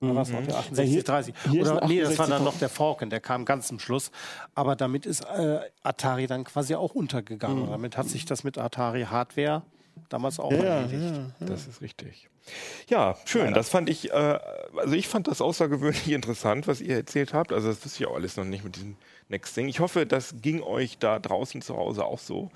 oder was noch der Mhm. Ja, hier- 6830? hier ist Oder ein nee, das war dann 68 noch der Falcon, der kam ganz zum Schluss. Aber damit ist äh, Atari dann quasi auch untergegangen. Damit hat sich das mit Atari Hardware damals auch Mhm. Ja, erledigt. ja. Das ist richtig. Ja, schön. Das fand ich, äh, also ich fand das außergewöhnlich interessant, was ihr erzählt habt. Also das wusste ich auch alles noch nicht mit diesem Next Thing. Ich hoffe, das ging euch da draußen zu Hause auch so.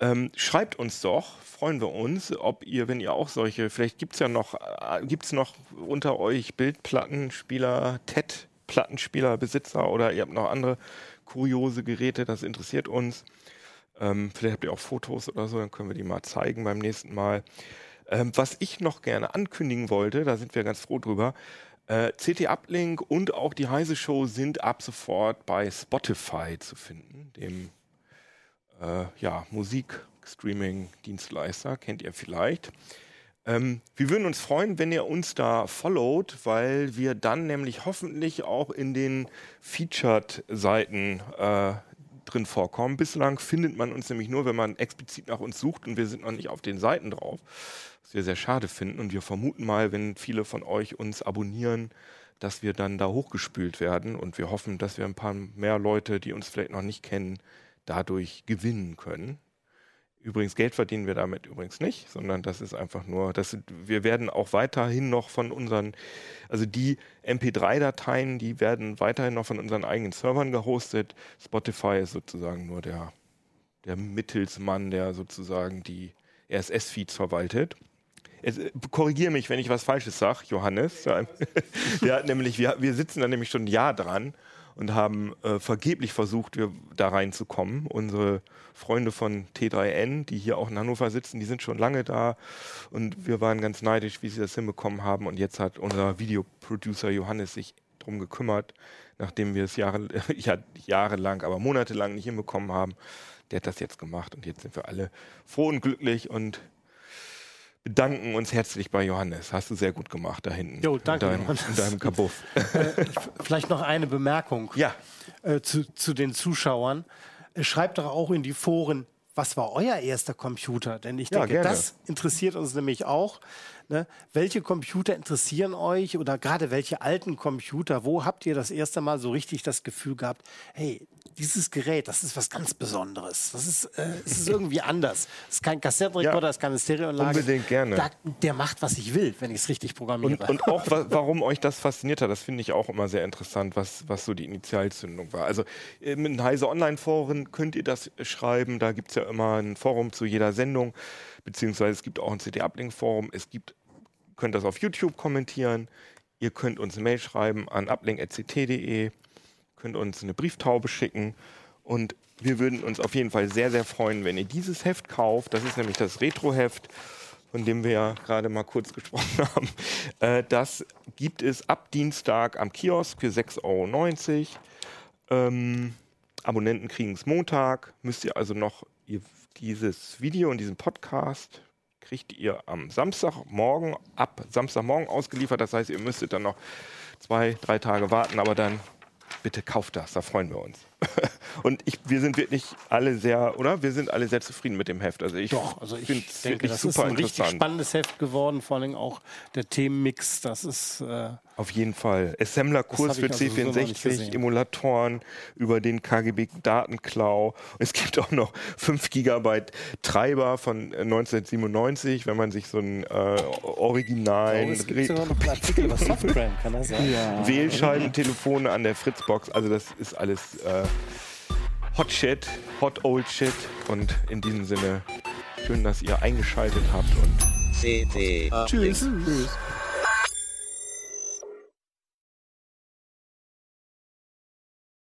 Ähm, schreibt uns doch, freuen wir uns, ob ihr, wenn ihr auch solche, vielleicht gibt es ja noch, äh, es noch unter euch Bildplattenspieler, TED-Plattenspieler, Besitzer oder ihr habt noch andere kuriose Geräte, das interessiert uns. Ähm, vielleicht habt ihr auch Fotos oder so, dann können wir die mal zeigen beim nächsten Mal. Ähm, was ich noch gerne ankündigen wollte, da sind wir ganz froh drüber, äh, CT Uplink und auch die Heise Show sind ab sofort bei Spotify zu finden, dem äh, ja, Musik-Streaming-Dienstleister, kennt ihr vielleicht. Ähm, wir würden uns freuen, wenn ihr uns da followt, weil wir dann nämlich hoffentlich auch in den Featured-Seiten äh, drin vorkommen. Bislang findet man uns nämlich nur, wenn man explizit nach uns sucht und wir sind noch nicht auf den Seiten drauf, wir sehr schade finden. Und wir vermuten mal, wenn viele von euch uns abonnieren, dass wir dann da hochgespült werden und wir hoffen, dass wir ein paar mehr Leute, die uns vielleicht noch nicht kennen, dadurch gewinnen können. Übrigens, Geld verdienen wir damit übrigens nicht, sondern das ist einfach nur, das wir werden auch weiterhin noch von unseren, also die MP3-Dateien, die werden weiterhin noch von unseren eigenen Servern gehostet. Spotify ist sozusagen nur der, der Mittelsmann, der sozusagen die RSS-Feeds verwaltet. Äh, korrigiere mich, wenn ich was Falsches sage, Johannes. Der hat nämlich, wir, wir sitzen da nämlich schon ein Jahr dran und haben äh, vergeblich versucht, wir da reinzukommen. Unsere Freunde von T3N, die hier auch in Hannover sitzen, die sind schon lange da und wir waren ganz neidisch, wie sie das hinbekommen haben. Und jetzt hat unser Videoproducer Johannes sich drum gekümmert, nachdem wir es Jahre, ja, jahrelang, aber monatelang nicht hinbekommen haben. Der hat das jetzt gemacht und jetzt sind wir alle froh und glücklich und bedanken uns herzlich bei Johannes. Hast du sehr gut gemacht da hinten. Jo, danke, In deinem, Johannes. in deinem Kabuff. Vielleicht noch eine Bemerkung ja, äh, zu, zu den Zuschauern. Äh, Schreibt doch auch in die Foren, was war euer erster Computer? Denn ich Ja, denke, gerne. das interessiert uns nämlich auch. Ne? Welche Computer interessieren euch oder gerade welche alten Computer? Wo habt ihr das erste Mal so richtig das Gefühl gehabt, hey, dieses Gerät, das ist was ganz Besonderes. Das ist, äh, es ist irgendwie anders. Es ist kein Kassettenrekorder, Ja, es ist keine Stereoanlage. unbedingt gerne. Da, der macht, was ich will, wenn ich es richtig programmiere. und, und auch, wa warum euch das fasziniert hat, das finde ich auch immer sehr interessant, was, was so die Initialzündung war. Also im in Heise Online-Foren könnt ihr das schreiben, da gibt es ja immer ein Forum zu jeder Sendung, beziehungsweise es gibt auch ein CD-Uplink-Forum, es gibt, könnt das auf YouTube kommentieren, ihr könnt uns eine Mail schreiben an uplink.ct.de, könnt uns eine Brieftaube schicken und wir würden uns auf jeden Fall sehr, sehr freuen, wenn ihr dieses Heft kauft. Das ist nämlich das Retro-Heft, von dem wir ja gerade mal kurz gesprochen haben. Äh, das gibt es ab Dienstag am Kiosk für 6,90 Euro. Ähm, Abonnenten kriegen es Montag. Müsst ihr also noch ihr, dieses Video und diesen Podcast kriegt ihr am Samstagmorgen ab Samstagmorgen ausgeliefert. Das heißt, ihr müsstet dann noch zwei, drei Tage warten, aber dann bitte kauft das, da freuen wir uns. Und ich, wir sind wirklich alle sehr, oder? Wir sind alle sehr zufrieden mit dem Heft. Also ich Doch, also ich finde es denke, das ist super ein richtig spannendes Heft geworden, vor allem auch der Themenmix, das ist äh, Auf jeden Fall. Assembler-Kurs für ich also so noch nicht C64, gesehen. Emulatoren über den KGB-Datenklau. Es gibt auch noch 5 Gigabyte Treiber von äh, 1997, wenn man sich so einen äh, originalen es gibt Re- sogar noch einen Artikel über Softgram, kann das sein? Wählscheibentelefone an der Fritzbox. Also das ist alles äh, Hot Shit, Hot Old Shit. Und in diesem Sinne, schön, dass ihr eingeschaltet habt und CT. Tschüss. Tschüss.